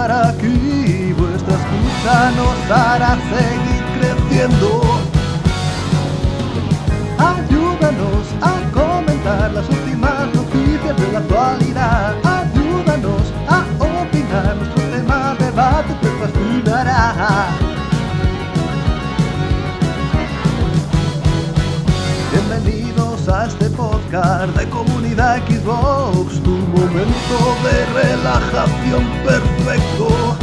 estar aquí. Vuestra escucha nos hará seguir creciendo. De Comunidad Xbox, tu momento de relajación perfecto.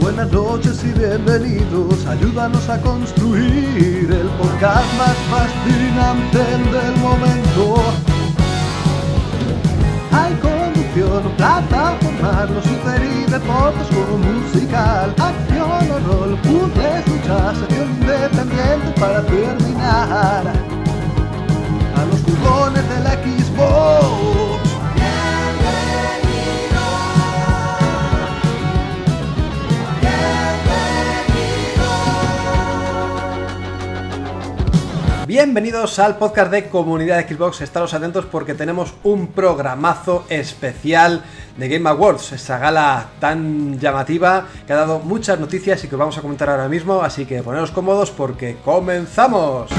Buenas noches y bienvenidos, ayúdanos a construir el podcast más fascinante del momento. Hay conducción, plataforma, los super y deportes musical, acción o rol, puzzles, luchas, sección independiente para terminar. Los jugones de la Xbox. Bienvenidos al podcast de Comunidad Xbox. Estaros atentos porque tenemos un programazo especial de Game Awards, esa gala tan llamativa que ha dado muchas noticias y que os vamos a comentar ahora mismo. Así que poneros cómodos porque comenzamos.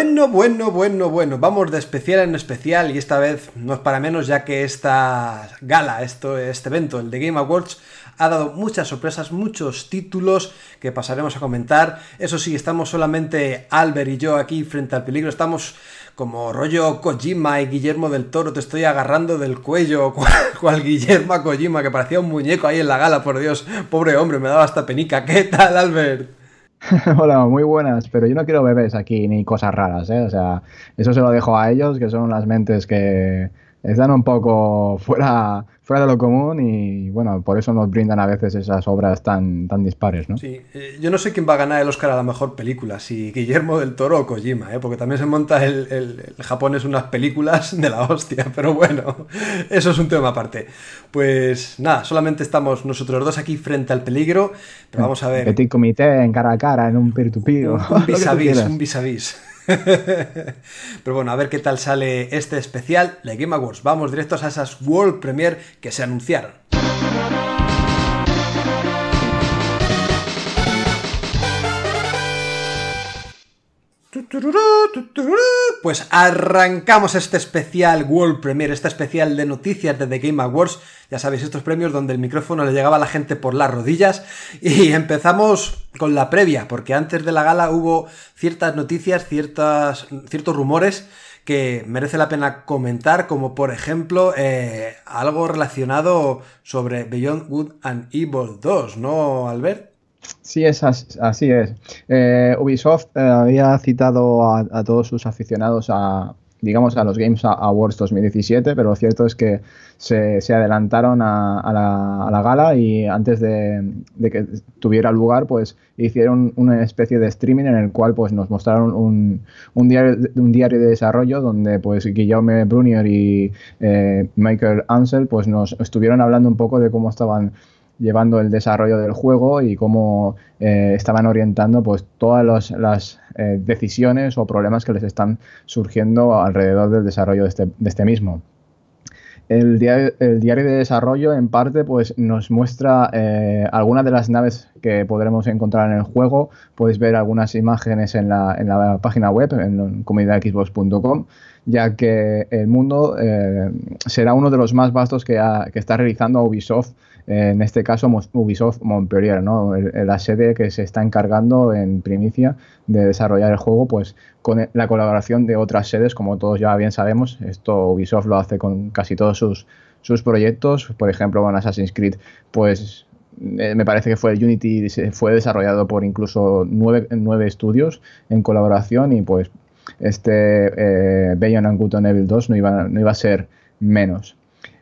Bueno, bueno, bueno, bueno, vamos de especial en especial y esta vez no es para menos ya que esta gala, esto, este evento, el de Game Awards, ha dado muchas sorpresas, muchos títulos que pasaremos a comentar. Eso sí, estamos solamente Albert y yo aquí frente al peligro, estamos como rollo Kojima y Guillermo del Toro, te estoy agarrando del cuello, cual, Guillermo Kojima, que parecía un muñeco ahí en la gala, por Dios, pobre hombre, me daba hasta penica. ¿Qué tal, Albert? Hola, muy buenas, pero yo no quiero bebés aquí ni cosas raras, ¿eh? O sea, eso se lo dejo a ellos, que son las mentes que están un poco fuera, fuera de lo común y bueno, por eso nos brindan a veces esas obras tan, tan dispares, ¿no? Sí, eh, yo no sé quién va a ganar el Oscar a la mejor película, si Guillermo del Toro o Kojima, ¿eh? porque también se monta el, el, el Japón es unas películas de la hostia, pero bueno, eso es un tema aparte. Pues nada, solamente estamos nosotros dos aquí frente al peligro, pero vamos a ver. Petit comité en cara a cara, en un peer-to-peer. Un, un vis a vis, un vis a vis. Pero bueno, a ver qué tal sale este especial de Game Awards. Vamos directos a esas World Premiere que se anunciaron. Pues arrancamos este especial World Premiere, este especial de noticias de The Game Awards. Ya sabéis, estos premios donde el micrófono le llegaba a la gente por las rodillas. Y empezamos con la previa, porque antes de la gala hubo ciertas noticias, ciertas, ciertos rumores que merece la pena comentar, como por ejemplo eh, algo relacionado sobre Beyond Good and Evil 2, ¿no, Albert? Sí, es así es. Eh, Ubisoft eh, había citado a, todos sus aficionados a, digamos, a los Games Awards 2017, pero lo cierto es que se, adelantaron a, la, gala y antes de, de, que tuviera lugar, pues hicieron una especie de streaming en el cual pues nos mostraron un, un, diario, un diario de desarrollo donde pues Guillaume Brunier y eh, Michael Ansel pues nos estuvieron hablando un poco de cómo estaban llevando el desarrollo del juego y cómo eh, estaban orientando pues todas las eh, decisiones o problemas que les están surgiendo alrededor del desarrollo de este, este mismo. El diario, de desarrollo en parte pues nos muestra eh, algunas de las naves que podremos encontrar en el juego. Podéis ver algunas imágenes en la, página web, en comunidadxbox.com, ya que el mundo será uno de los más vastos que, ha, que está realizando Ubisoft en este caso Ubisoft Montpellier, ¿no? la sede que se está encargando en primicia de desarrollar el juego, pues con la colaboración de otras sedes, como todos ya bien sabemos, esto Ubisoft lo hace con casi todos sus, sus proyectos, por ejemplo con Assassin's Creed, pues eh, me parece que fue el Unity, fue desarrollado por incluso nueve, nueve estudios en colaboración y pues este eh, and Good Evil 2 no iba, no iba a ser menos.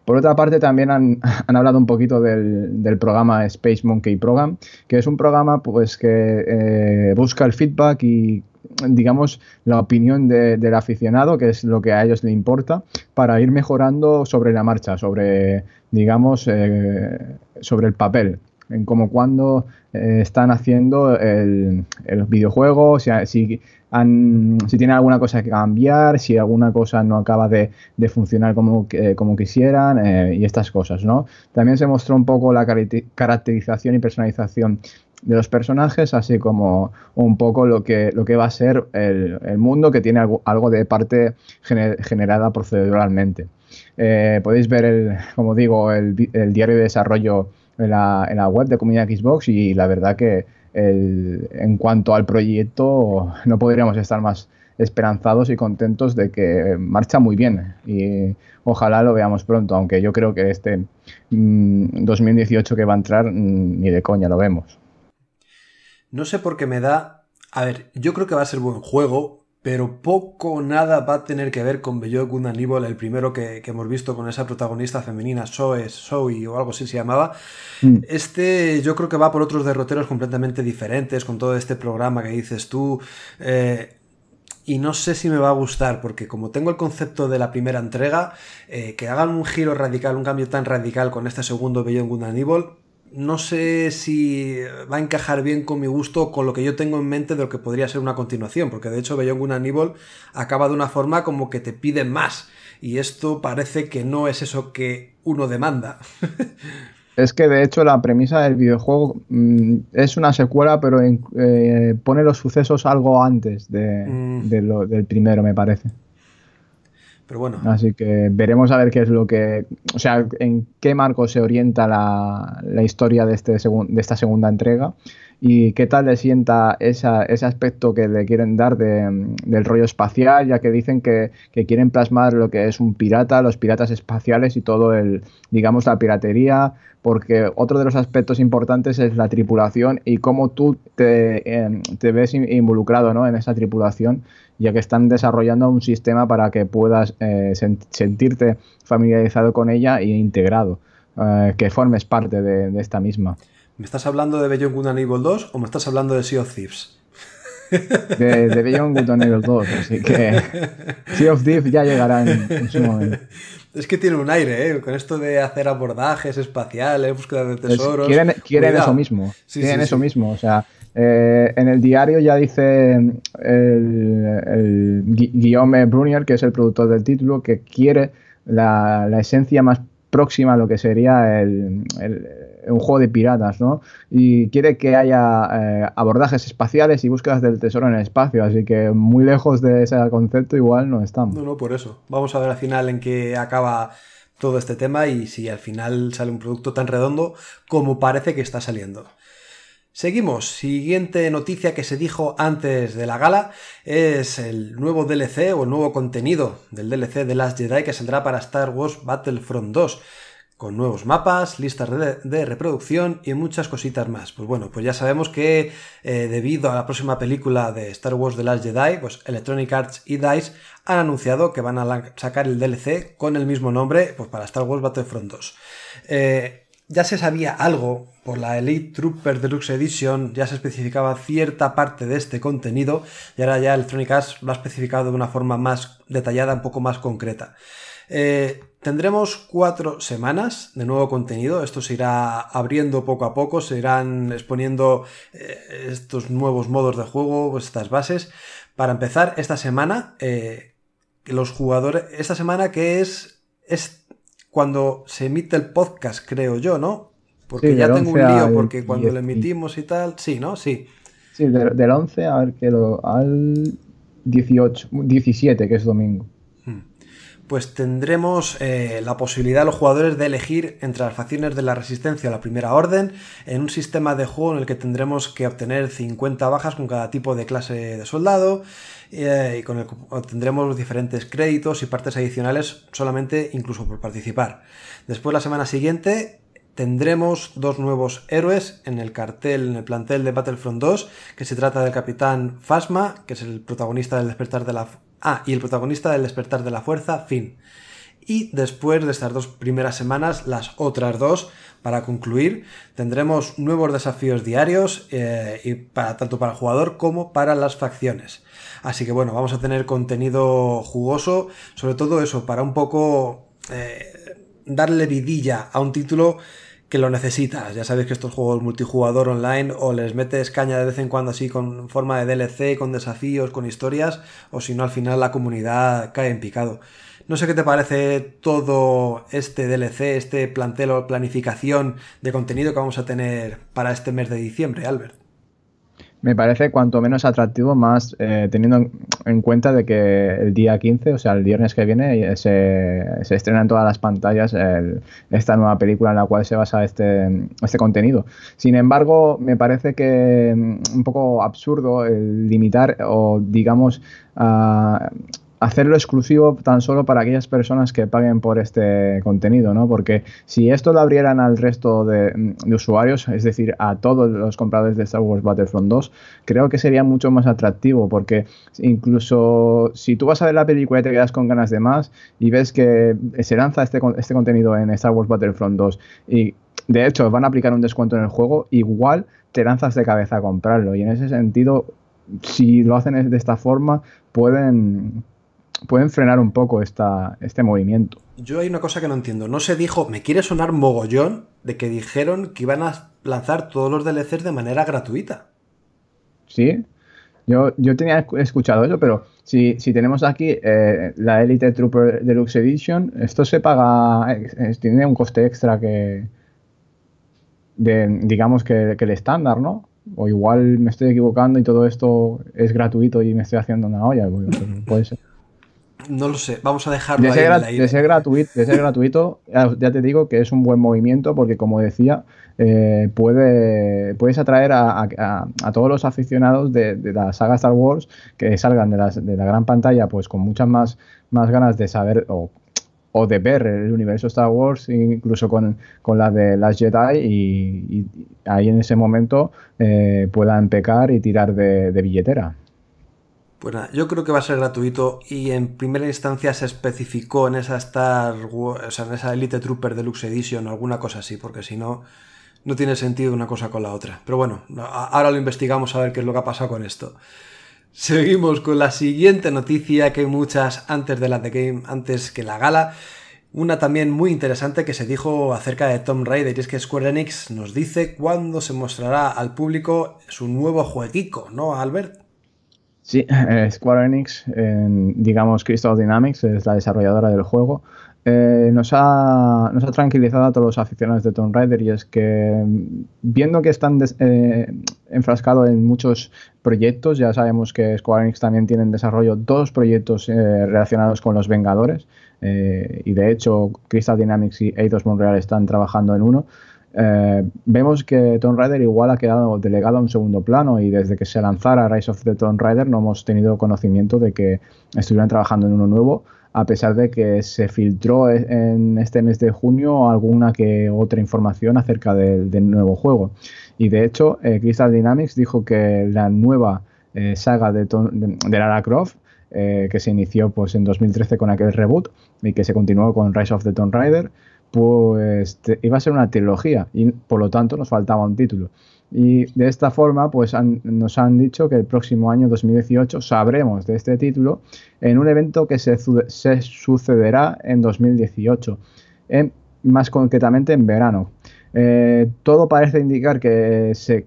Por otra parte, también han, hablado un poquito del, programa Space Monkey Program, que es un programa pues, que eh, busca el feedback y digamos, la opinión del aficionado, que es lo que a ellos le importa, para ir mejorando sobre la marcha, sobre, digamos, eh, sobre el papel, en cómo cuando eh, están haciendo el, el videojuego, si, si, si tienen alguna cosa que cambiar, si alguna cosa no acaba de, funcionar como, como quisieran eh, y estas cosas, ¿no? También se mostró un poco la caracterización y personalización de los personajes, así como un poco lo que, lo que va a ser el, mundo que tiene algo, de parte generada proceduralmente. Eh, podéis ver, el, como digo, el, diario de desarrollo en la, web de Comunidad Xbox y la verdad que en cuanto al proyecto no podríamos estar más esperanzados y contentos de que marcha muy bien y ojalá lo veamos pronto, aunque yo creo que este 2018 mm, que va a entrar mm, ni de coña lo vemos. No sé por qué me da. A ver, yo creo que va a ser buen juego, pero poco o nada va a tener que ver con Good and el primero que, hemos visto con esa protagonista femenina, Zoe, Zoe o algo así se llamaba. Mm. Este yo creo que va por otros derroteros completamente diferentes, con todo este programa que dices tú. Eh, y no sé si me va a gustar, porque como tengo el concepto de la primera entrega, eh, que hagan un giro radical, un cambio tan radical con este segundo Beyond Good and no sé si va a encajar bien con mi gusto con lo que yo tengo en mente de lo que podría ser una continuación, porque de hecho Beyond Good and acaba de una forma como que te pide más, y esto parece que no es eso que uno demanda. Es que de hecho la premisa del videojuego mm, es una secuela, pero eh, pone los sucesos algo antes de, mm. del primero, me parece. Así que veremos a ver qué es lo que. O sea, en qué marco se orienta la, la historia de, este de esta segunda entrega y qué tal le sienta esa, ese aspecto que le quieren dar de, del rollo espacial, ya que dicen que, que, quieren plasmar lo que es un pirata, los piratas espaciales y todo el, digamos, la piratería, porque otro de los aspectos importantes es la tripulación y cómo tú te, em, te ves involucrado ¿no? en esa tripulación, ya que están desarrollando un sistema para que puedas eh, sentirte familiarizado con ella e integrado, eh, que formes parte de, de, esta misma. ¿Me estás hablando de Beyond Good and Evil 2 o me estás hablando de Sea of Thieves? De, de Beyond Good and Evil 2, así que Sea of Thieves ya llegará en su momento. Es que tiene un aire, ¿eh? Con esto de hacer abordajes espaciales, búsqueda de pues tesoros. quieren, eso mismo. quieren eso mismo. O sea, eh, en el diario ya dice el, Guillaume Brunier, que es el productor del título, que quiere la, la esencia más próxima a lo que sería el, un juego de piratas, ¿no? Y quiere que haya eh, abordajes espaciales y búsquedas del tesoro en el espacio, así que muy lejos de ese concepto igual no estamos. No, no, por eso. Vamos a ver al final en qué acaba todo este tema y si al final sale un producto tan redondo como parece que está saliendo. Seguimos. Siguiente noticia que se dijo antes de la gala es el nuevo DLC o el nuevo contenido del DLC de Last Jedi que saldrá para Star Wars Battlefront 2 con nuevos mapas, listas de, reproducción y muchas cositas más. Pues bueno, pues ya sabemos que eh, debido a la próxima película de Star Wars The Last Jedi, pues Electronic Arts y DICE han anunciado que van a sacar el DLC con el mismo nombre pues para Star Wars Battlefront 2. Eh, ya se sabía algo por la Elite Trooper Deluxe Edition, ya se especificaba cierta parte de este contenido y ahora ya Electronic Arts lo ha especificado de una forma más detallada, un poco más concreta. Eh, tendremos cuatro semanas de nuevo contenido. Esto se irá abriendo poco a poco, se irán exponiendo eh, estos nuevos modos de juego, estas bases. Para empezar, esta semana, eh, los jugadores. Esta semana que es. es cuando se emite el podcast, creo yo, ¿no? Porque ya tengo un lío, porque cuando lo emitimos y tal. Sí, ¿no? Sí. Sí, del, 11 a ver que lo, al 18, 17, que es domingo pues tendremos eh, la posibilidad los jugadores de elegir entre las facciones de la resistencia o la primera orden en un sistema de juego en el que tendremos que obtener 50 bajas con cada tipo de clase de soldado eh, y con el que obtendremos diferentes créditos y partes adicionales solamente incluso por participar. Después la semana siguiente tendremos dos nuevos héroes en el cartel, en el plantel de Battlefront 2, que se trata del capitán Phasma, que es el protagonista del despertar de la Ah, y el protagonista del despertar de la fuerza, Finn. y después de estas dos primeras semanas las otras dos para concluir tendremos nuevos desafíos diarios eh, y para, tanto para el jugador como para las facciones. Así que bueno, vamos a tener contenido jugoso, sobre todo eso, para un poco eh, darle vidilla a un título que lo necesitas. Ya sabéis que estos juegos multijugador online o les metes caña de vez en cuando así con forma de DLC, con desafíos, con historias, o si no al final la comunidad cae en picado. No sé qué te parece todo este DLC, este plantel o planificación de contenido que vamos a tener para este mes de diciembre, Albert me parece cuanto menos atractivo, más eh, teniendo en cuenta de que el día 15, o sea, el viernes que viene, eh, se, se estrena en todas las pantallas esta nueva película en la cual se basa este, este contenido. Sin embargo, me parece que mm, un poco absurdo el limitar o, digamos, a hacerlo exclusivo tan solo para aquellas personas que paguen por este contenido, ¿no? Porque si esto lo abrieran al resto de, usuarios, es decir, a todos los compradores de Star Wars Battlefront 2, creo que sería mucho más atractivo, porque incluso si tú vas a ver la película y te quedas con ganas de más y ves que se lanza este, este contenido en Star Wars Battlefront 2 y de hecho van a aplicar un descuento en el juego, igual te lanzas de cabeza a comprarlo y en ese sentido si lo hacen de esta forma, pueden, pueden frenar un poco esta, este movimiento. Yo hay una cosa que no entiendo. No se dijo, me quiere sonar mogollón de que dijeron que iban a lanzar todos los DLCs de manera gratuita. Sí, yo, yo tenía escuchado eso, pero si, tenemos aquí eh, la Elite Trooper Deluxe Edition, esto se paga, eh, tiene un coste extra que, de, digamos que, que el estándar, ¿no? O igual me estoy equivocando y todo esto es gratuito y me estoy haciendo una olla, puede ser. No lo sé, vamos a dejarlo de ser, ahí De ser, gratuito, de ser gratuito, ya te digo que es un buen movimiento porque, como decía, eh, puede, puedes atraer a, todos los aficionados de, la saga Star Wars que salgan de, de, la gran pantalla pues con muchas más, más ganas de saber o, de ver el universo Star Wars, incluso con, la de las Jedi, y, ahí en ese momento eh, puedan pecar y tirar de billetera. Pues nada, yo creo que va a ser gratuito y en primera instancia se especificó en esa Star Wars, o sea, en esa Elite Trooper Deluxe Edition alguna cosa así, porque si no, no tiene sentido una cosa con la otra. Pero bueno, ahora lo investigamos a ver qué es lo que ha pasado con esto. Seguimos con la siguiente noticia, que hay muchas antes de la The Game, antes que la gala. Una también muy interesante que se dijo acerca de Tomb Raider y es que Square Enix nos dice cuándo se mostrará al público su nuevo jueguico, ¿no, Albert? Sí, eh, Square Enix, digamos Crystal Dynamics, es la desarrolladora del juego, eh, nos, ha, nos, ha, tranquilizado a todos los aficionados de Tomb Raider y es que viendo que están eh, enfrascados en muchos proyectos, ya sabemos que Square Enix también tiene en desarrollo dos proyectos relacionados con los Vengadores y de hecho Crystal Dynamics y Eidos Montreal están trabajando en uno. Eh, vemos que Tomb Raider igual ha quedado delegado a un segundo plano y desde que se lanzara Rise of the Tomb Raider no hemos tenido conocimiento de que estuvieran trabajando en uno nuevo, a pesar de que se filtró e, en este mes de junio alguna que otra información acerca del, nuevo juego. Y de hecho, eh, Crystal Dynamics dijo que la nueva eh, saga de, Lara Croft que se inició pues, en 2013 con aquel reboot y que se continuó con Rise of the Tomb Raider, pues iba a ser una trilogía y por lo tanto nos faltaba un título. Y de esta forma, pues nos han dicho que el próximo año 2018 sabremos de este título en un evento que se, sucederá en 2018, más concretamente en verano. Eh, todo parece indicar que se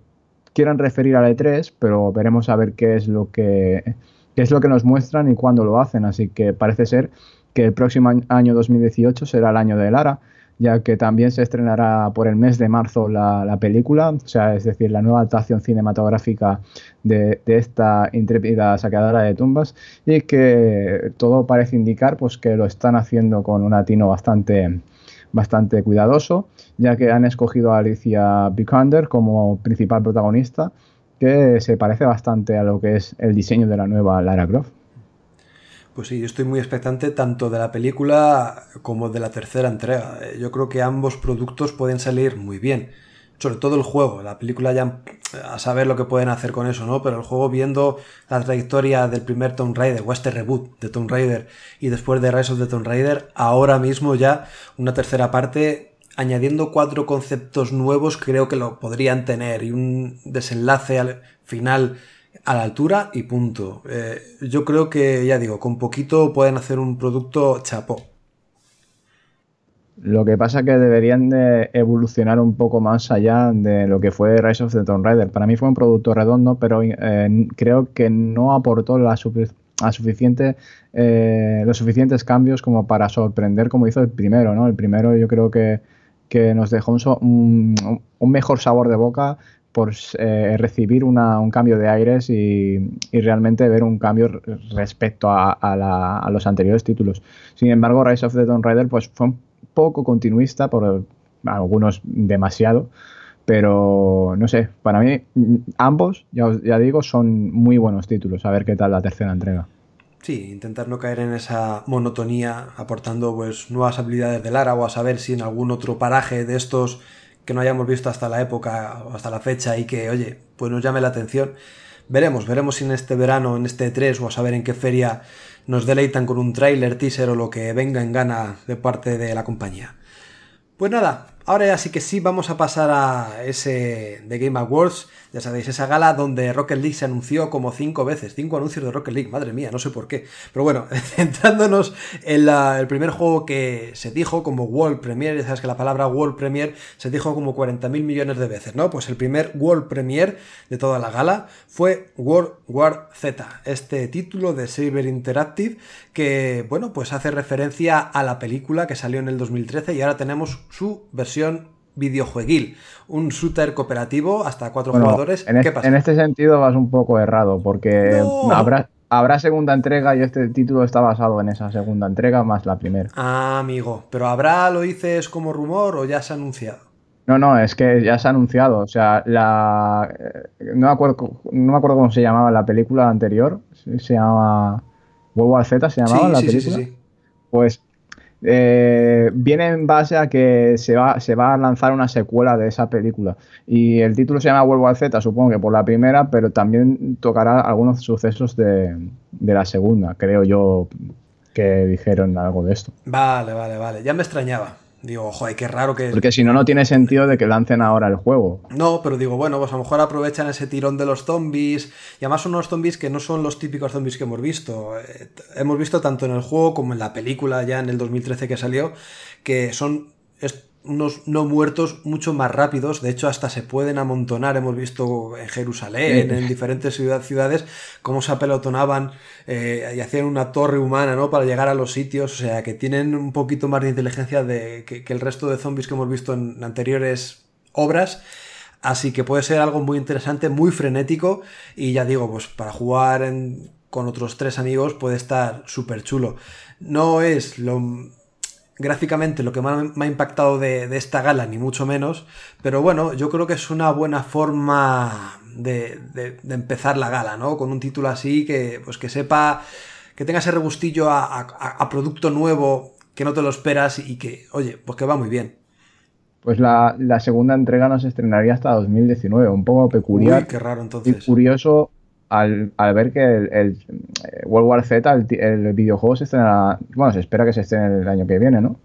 quieran referir a E3, pero veremos a ver qué es lo que qué es lo que nos muestran y cuándo lo hacen. Así que parece ser que el próximo año 2018 será el año de Lara, ya que también se estrenará por el mes de marzo la, película, o sea, es decir, la nueva adaptación cinematográfica de, esta intrépida saqueadora de tumbas, y que todo parece indicar pues, que lo están haciendo con un atino bastante, bastante cuidadoso, ya que han escogido a Alicia Vikander como principal protagonista, que se parece bastante a lo que es el diseño de la nueva Lara Croft. Pues sí, yo estoy muy expectante tanto de la película como de la tercera entrega. Eh, yo creo que ambos productos pueden salir muy bien. sobre todo el juego, la película ya a saber lo que pueden hacer con eso, ¿no? Pero el juego viendo la trayectoria del primer Tomb Raider o este reboot de Tomb Raider y después de Rise of the Tomb Raider, ahora mismo ya una tercera parte añadiendo cuatro conceptos nuevos creo que lo podrían tener y un desenlace al final a la altura y punto. Eh, yo creo que, ya digo, con poquito pueden hacer un producto chapó. Lo que pasa es que deberían de evolucionar un poco más allá de lo que fue Rise of the Tomb Raider. Para mí fue un producto redondo, pero eh, creo que no aportó la, suficiente, eh, los suficientes cambios como para sorprender como hizo el primero. ¿no? El primero yo creo que, nos dejó un, mejor sabor de boca por eh, recibir un cambio de aires y, realmente ver un cambio respecto a, a, los anteriores títulos. Sin embargo, Rise of the Tomb Raider pues, fue un poco continuista, por algunos demasiado, pero no sé, para mí ambos, ya, ya digo, son muy buenos títulos. A ver qué tal la tercera entrega. Sí, intentar no caer en esa monotonía, aportando pues nuevas habilidades de Lara o a saber si en algún otro paraje de estos que no hayamos visto hasta la época o hasta la fecha y que, oye, pues nos llame la atención. Veremos, veremos si en este verano, en este 3 o a saber en qué feria nos deleitan con un trailer, teaser o lo que venga en gana de parte de la compañía. Pues nada, ahora ya sí que sí vamos a pasar a ese de Game Awards ya sabéis, esa gala donde Rocket League se anunció como cinco veces, cinco anuncios de Rocket League, madre mía, no sé por qué. Pero bueno, centrándonos en el primer juego que se dijo como World Premiere, ya sabes que la palabra World Premiere se dijo como 40.000 millones de veces, ¿no? Pues el primer World Premiere de toda la gala fue World War Z, este título de Saber Interactive que, bueno, pues hace referencia a la película que salió en el 2013 y ahora tenemos su versión videojueguil, un shooter cooperativo hasta cuatro jugadores. En, en, este sentido vas un poco errado, porque habrá, habrá segunda entrega y este título está basado en esa segunda entrega más la primera. Ah, amigo, pero ¿habrá, lo dices como rumor o ya se ha anunciado? No, no, es que ya se ha anunciado. O sea, la. Eh, no me acuerdo, no me acuerdo cómo se llamaba la película anterior. Se llamaba. World War Z se llamaba la película. Sí, sí, sí. Pues eh, viene en base a que se va, se va a lanzar una secuela de esa película. Y el título se llama World War Z, supongo que por la primera, pero también tocará algunos sucesos de, de la segunda, creo yo que dijeron algo de esto. Vale, vale, vale. Ya me extrañaba. Digo, joder, qué raro que. Porque si no, no tiene sentido de que lancen ahora el juego. No, pero digo, bueno, pues a lo mejor aprovechan ese tirón de los zombies. Y además son unos zombies que no son los típicos zombies que hemos visto. Eh, hemos visto tanto en el juego como en la película ya en el 2013 que salió, que son unos no muertos mucho más rápidos, de hecho hasta se pueden amontonar, hemos visto en Jerusalén, en diferentes ciudades, cómo se apelotonaban eh, y hacían una torre humana, ¿no? Para llegar a los sitios, o sea, que tienen un poquito más de inteligencia de, que, el resto de zombies que hemos visto en anteriores obras, así que puede ser algo muy interesante, muy frenético, y ya digo, pues para jugar con otros tres amigos puede estar súper chulo. No es lo gráficamente lo que más me ha impactado de, esta gala, ni mucho menos, pero bueno, yo creo que es una buena forma de, empezar la gala, ¿no? Con un título así que, pues que sepa, que tenga ese regustillo a, producto nuevo, que no te lo esperas y que, oye, pues que va muy bien. Pues la, segunda entrega no se estrenaría hasta 2019, un poco peculiar. Uy, qué raro entonces. Y curioso al, ver que el, eh, World War Z, el, videojuego se estrena, bueno, se espera que se estrene el año que viene, ¿no?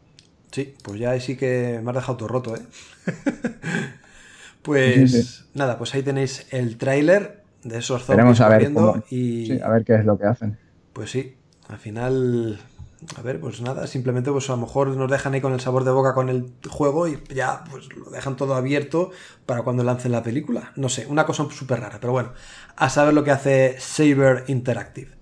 Sí, pues ya ahí sí que me has dejado todo roto, ¿eh? pues nada, pues ahí tenéis el tráiler de esos zombies a ver y... a ver qué es lo que hacen. Pues sí, al final a ver, pues nada, simplemente pues a lo mejor nos dejan ahí con el sabor de boca con el juego y ya pues lo dejan todo abierto para cuando lancen la película. No sé, una cosa súper rara, pero bueno, a saber lo que hace Saber Interactive.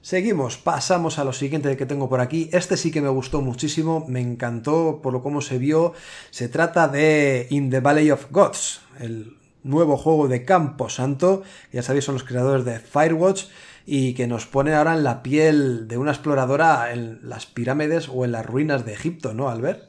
Seguimos, pasamos a lo siguiente que tengo por aquí. Este sí que me gustó muchísimo, me encantó por lo cómo se vio. Se trata de In the Valley of Gods, el nuevo juego de Campo Santo. Ya sabéis, son los creadores de Firewatch y que nos pone ahora en la piel de una exploradora en las pirámides o en las ruinas de Egipto, ¿no, Albert?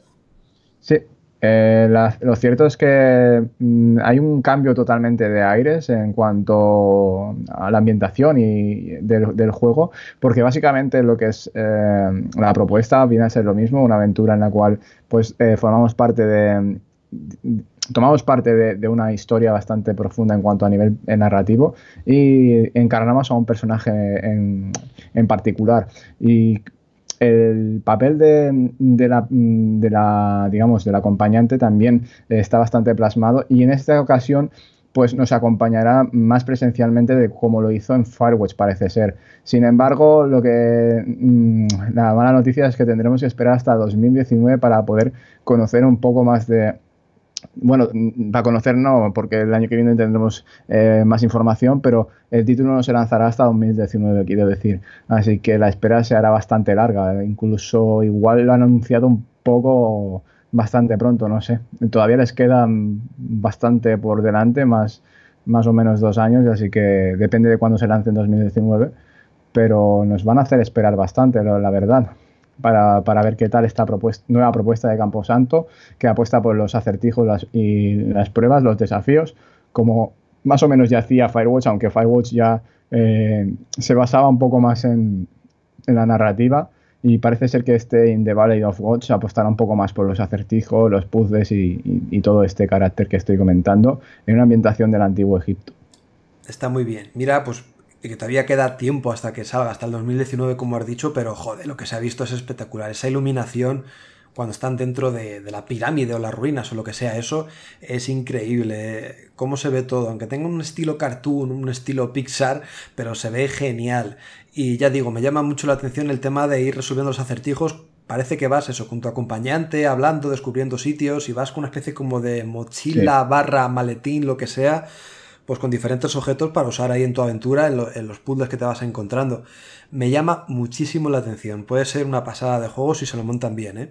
Sí. Eh, lo cierto es que mm, hay un cambio totalmente de aires en cuanto a la ambientación y del, juego, porque básicamente lo que es eh, la propuesta viene a ser lo mismo, una aventura en la cual pues eh, formamos parte de tomamos parte de, una historia bastante profunda en cuanto a nivel narrativo y encarnamos a un personaje en, en particular. Y el papel de, de, la, de, la, digamos, del acompañante también está bastante plasmado y en esta ocasión pues nos acompañará más presencialmente de como lo hizo en Firewatch, parece ser. Sin embargo, lo que mm, la mala noticia es que tendremos que esperar hasta 2019 para poder conocer un poco más de, bueno, para conocer no, porque el año que viene tendremos eh, más información, pero el título no se lanzará hasta 2019, quiero decir. Así que la espera se hará bastante larga. Incluso igual lo han anunciado un poco bastante pronto, no sé. Todavía les quedan bastante por delante, más, más o menos dos años, así que depende de cuándo se lance en 2019. Pero nos van a hacer esperar bastante, la verdad para, para ver qué tal esta nueva propuesta de Camposanto, que apuesta por los acertijos y las pruebas, los desafíos, como más o menos ya hacía Firewatch, aunque Firewatch ya eh, se basaba un poco más en, en, la narrativa. Y parece ser que este In the Valley of Gods apostará un poco más por los acertijos, los puzzles y, y todo este carácter que estoy comentando en una ambientación del antiguo Egipto. Está muy bien. Mira, pues y que todavía queda tiempo hasta que salga, hasta el 2019 como has dicho, pero joder, lo que se ha visto es espectacular. Esa iluminación cuando están dentro de, la pirámide o las ruinas o lo que sea, eso es increíble. Cómo se ve todo, aunque tenga un estilo cartoon, un estilo Pixar, pero se ve genial. Y ya digo, me llama mucho la atención el tema de ir resolviendo los acertijos parece que vas eso, con tu acompañante, hablando, descubriendo sitios y vas con una especie como de mochila, barra, maletín, lo que sea, pues con diferentes objetos para usar ahí en tu aventura, en, los puzzles que te vas encontrando. Me llama muchísimo la atención. Puede ser una pasada de juego si se lo montan bien, ¿eh?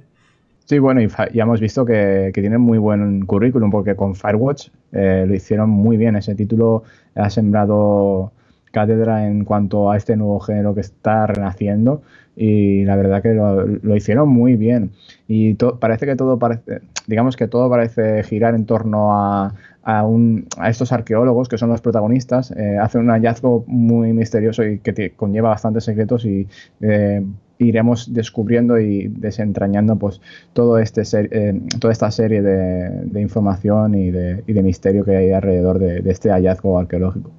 Sí, bueno, y ya hemos visto que, que tienen muy buen currículum porque con Firewatch eh, lo hicieron muy bien. Ese título ha sembrado cátedra en cuanto a este nuevo género que está renaciendo y la verdad que lo, hicieron muy bien y parece que todo parece digamos que todo parece girar en torno a, a, un, a estos arqueólogos que son los protagonistas eh, hacen un hallazgo muy misterioso y que conlleva bastantes secretos y eh, iremos descubriendo y desentrañando pues todo este eh, toda esta serie de, información y de, misterio que hay alrededor de, de este hallazgo arqueológico.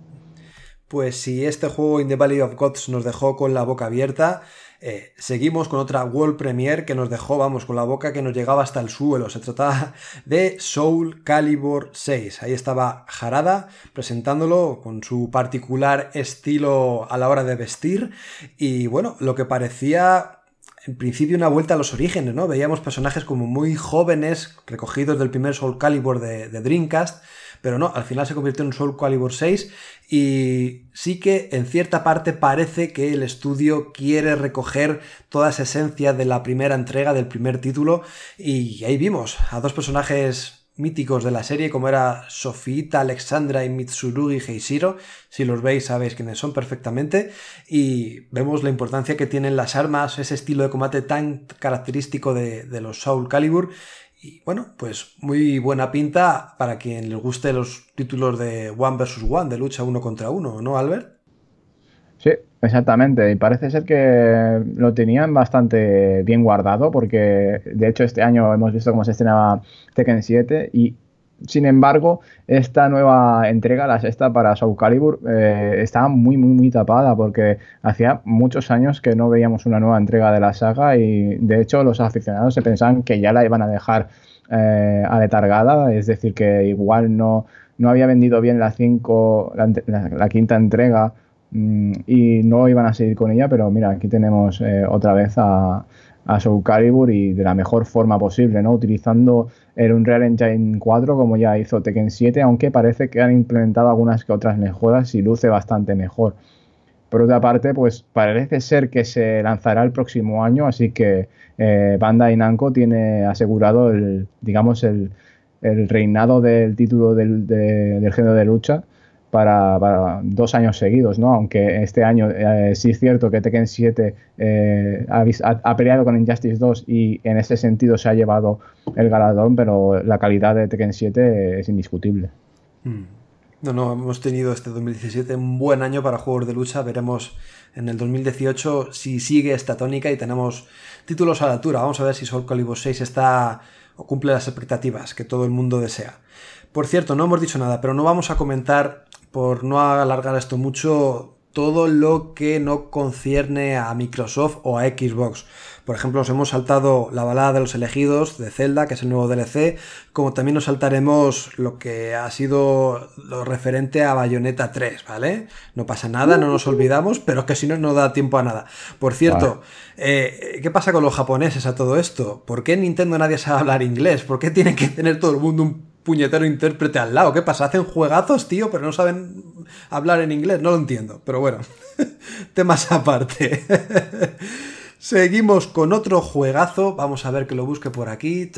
Pues si este juego In the Valley of Gods nos dejó con la boca abierta, eh, seguimos con otra World Premiere que nos dejó, vamos, con la boca que nos llegaba hasta el suelo. Se trataba de Soul Calibur 6. Ahí estaba Harada presentándolo con su particular estilo a la hora de vestir. Y bueno, lo que parecía en principio una vuelta a los orígenes, ¿no? Veíamos personajes como muy jóvenes, recogidos del primer Soul Calibur de Dreamcast, pero no, al final se convirtió en Soul Calibur 6 y sí que en cierta parte parece que el estudio quiere recoger toda esa esencia de la primera entrega, del primer título y ahí vimos a dos personajes míticos de la serie como era Sofita, Alexandra y Mitsurugi Heishiro. Si los veis sabéis quiénes son perfectamente. Y vemos la importancia que tienen las armas, ese estilo de combate tan característico de los Soul Calibur y bueno, pues muy buena pinta para quien les guste los títulos de One vs. One, de lucha uno contra uno, ¿no, Albert? Sí, exactamente. Y parece ser que lo tenían bastante bien guardado, porque de hecho este año hemos visto cómo se estrenaba Tekken 7 y sin embargo, esta nueva entrega, la sexta para Soul Calibur, eh, estaba muy, muy, muy tapada porque hacía muchos años que no veíamos una nueva entrega de la saga y de hecho los aficionados se pensaban que ya la iban a dejar eh, aletargada, es decir, que igual no, no había vendido bien la, cinco, la, quinta entrega mm, y no iban a seguir con ella, pero mira, aquí tenemos eh, otra vez a, a Soul Calibur y de la mejor forma posible, ¿no? Utilizando el Unreal Engine 4 como ya hizo Tekken 7, aunque parece que han implementado algunas que otras mejoras y luce bastante mejor. Por otra parte, pues parece ser que se lanzará el próximo año, así que eh, Bandai Namco tiene asegurado el, digamos, el, reinado del título del, del género de lucha para, dos años seguidos, ¿no? Aunque este año eh, sí es cierto que Tekken 7 eh, ha, peleado con Injustice 2 y en ese sentido se ha llevado el galardón, pero la calidad de Tekken 7 es indiscutible. Mm. No, no, hemos tenido este 2017 un buen año para juegos de lucha. Veremos en el 2018 si sigue esta tónica y tenemos títulos a la altura. Vamos a ver si Soul Calibur 6 está o cumple las expectativas que todo el mundo desea. Por cierto, no hemos dicho nada, pero no vamos a comentar, por no alargar esto mucho, todo lo que no concierne a Microsoft o a Xbox. Por ejemplo, nos hemos saltado la balada de los elegidos de Zelda, que es el nuevo DLC, como también nos saltaremos lo que ha sido lo referente a Bayonetta 3, ¿vale? No pasa nada, no nos olvidamos, pero que si no, no da tiempo a nada. Por cierto, eh, ¿qué pasa con los japoneses a todo esto? ¿Por qué en Nintendo nadie sabe hablar inglés? ¿Por qué tiene que tener todo el mundo un puñetero intérprete al lado. ¿Qué pasa? Hacen juegazos, tío, pero no saben hablar en inglés. No lo entiendo. Pero bueno, temas aparte. Seguimos con otro juegazo. Vamos a ver que lo busque por aquí.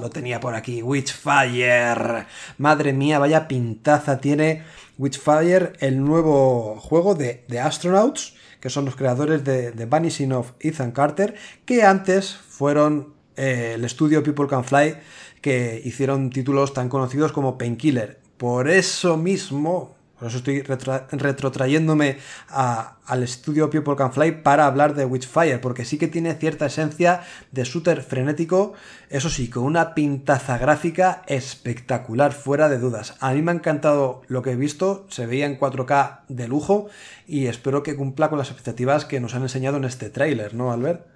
lo tenía por aquí. Witchfire. Madre mía, vaya pintaza tiene Witchfire, el nuevo juego de, de Astronauts, que son los creadores de, The Vanishing of Ethan Carter, que antes fueron eh, el estudio People Can Fly que hicieron títulos tan conocidos como Painkiller. Por eso mismo, por eso estoy retrotrayéndome al estudio People Can Fly para hablar de Witchfire, porque sí que tiene cierta esencia de shooter frenético, eso sí, con una pintaza gráfica espectacular, fuera de dudas. A mí me ha encantado lo que he visto, se veía en 4K de lujo y espero que cumpla con las expectativas que nos han enseñado en este tráiler, ¿no, Albert?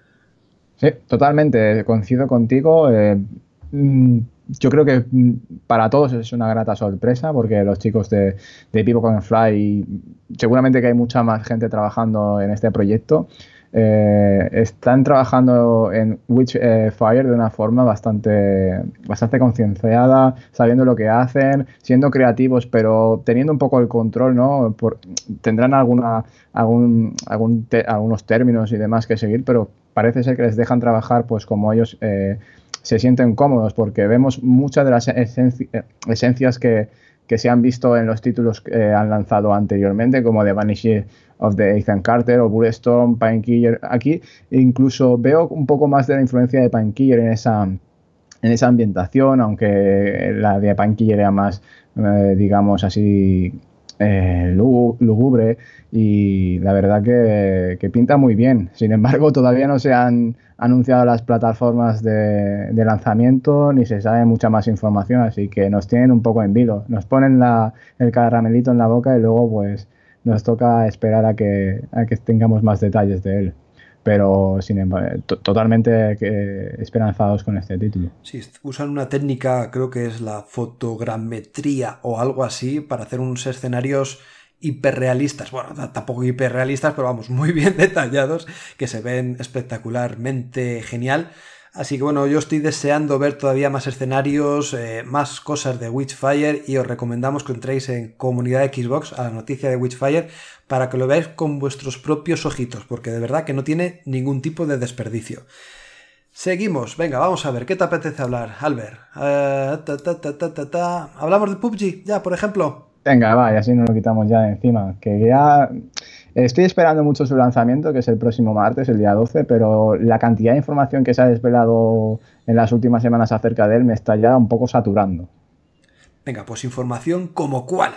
Sí, totalmente, coincido contigo. Eh, yo creo que mm, para todos es una grata sorpresa porque los chicos de, de People Can Fly, seguramente que hay mucha más gente trabajando en este proyecto, eh, están trabajando en Witchfire eh, de una forma bastante, bastante concienciada, sabiendo lo que hacen, siendo creativos, pero teniendo un poco el control, ¿no? tendrán alguna, algún, algún algunos términos y demás que seguir, pero parece ser que les dejan trabajar pues como ellos eh, se sienten cómodos porque vemos muchas de las esencias que, se han visto en los títulos que han lanzado anteriormente, como The Vanishing of the Ethan Carter o Bulletstorm, Pinekiller. Aquí incluso veo un poco más de la influencia de Pinekiller en esa, en esa ambientación, aunque la de Pinekiller era más, eh, digamos así, eh, lúgubre y la verdad que, pinta muy bien. Sin embargo, todavía no se han anunciado las plataformas de, lanzamiento ni se sabe mucha más información, así que nos tienen un poco en vilo. Nos ponen la, el caramelito en la boca y luego pues nos toca esperar a que, a que tengamos más detalles de él pero sin embargo, totalmente esperanzados con este título. Sí, usan una técnica, creo que es la fotogrametría o algo así, para hacer unos escenarios hiperrealistas, bueno, tampoco hiperrealistas, pero vamos, muy bien detallados, que se ven espectacularmente genial. Así que bueno, yo estoy deseando ver todavía más escenarios, eh, más cosas de Witchfire y os recomendamos que entréis en comunidad Xbox a la noticia de Witchfire para que lo veáis con vuestros propios ojitos, porque de verdad que no tiene ningún tipo de desperdicio. Seguimos, venga, vamos a ver, ¿qué te apetece hablar, Albert? Eh, ¿Hablamos de PUBG ya, por ejemplo? Venga, va, y así nos lo quitamos ya de encima. Que ya estoy esperando mucho su lanzamiento, que es el próximo martes, el día 12, pero la cantidad de información que se ha desvelado en las últimas semanas acerca de él me está ya un poco saturando. Venga, pues información como cuál.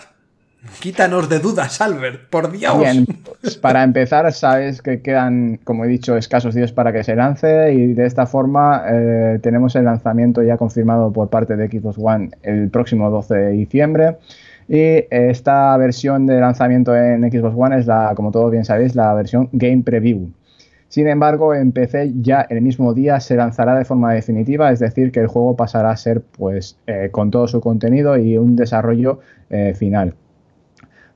Quítanos de dudas, Albert, por Dios. Bien, pues para empezar, sabes que quedan, como he dicho, escasos días para que se lance y de esta forma eh, tenemos el lanzamiento ya confirmado por parte de Xbox One el próximo 12 de diciembre. Y esta versión de lanzamiento en Xbox One es la, como todos bien sabéis, la versión Game Preview. Sin embargo, en PC ya el mismo día se lanzará de forma definitiva, es decir, que el juego pasará a ser pues eh, con todo su contenido y un desarrollo eh, final.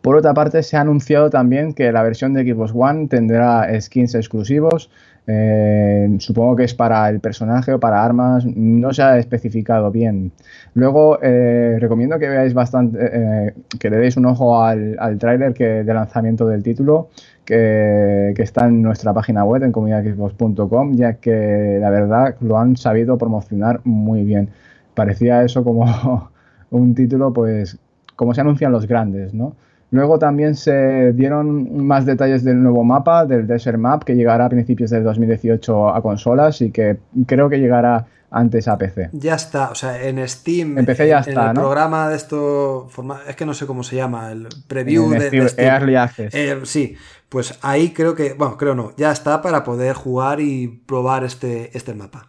Por otra parte, se ha anunciado también que la versión de Xbox One tendrá skins exclusivos, eh, supongo que es para el personaje o para armas, no se ha especificado bien. Luego eh, recomiendo que veáis bastante, eh, que le deis un ojo al, al tráiler de lanzamiento del título, que, está en nuestra página web en comunidadxbox.com, ya que la verdad lo han sabido promocionar muy bien. Parecía eso como un título, pues, como se anuncian los grandes, ¿no? Luego también se dieron más detalles del nuevo mapa, del Desert Map, que llegará a principios del 2018 a consolas y que creo que llegará antes a PC. Ya está, o sea, en Steam, en, PC ya en está, el ¿no? programa de esto, es que no sé cómo se llama, el preview en de, Steam, de Steam. Early Access. Eh, sí, pues ahí creo que, bueno, creo no, ya está para poder jugar y probar este, este mapa.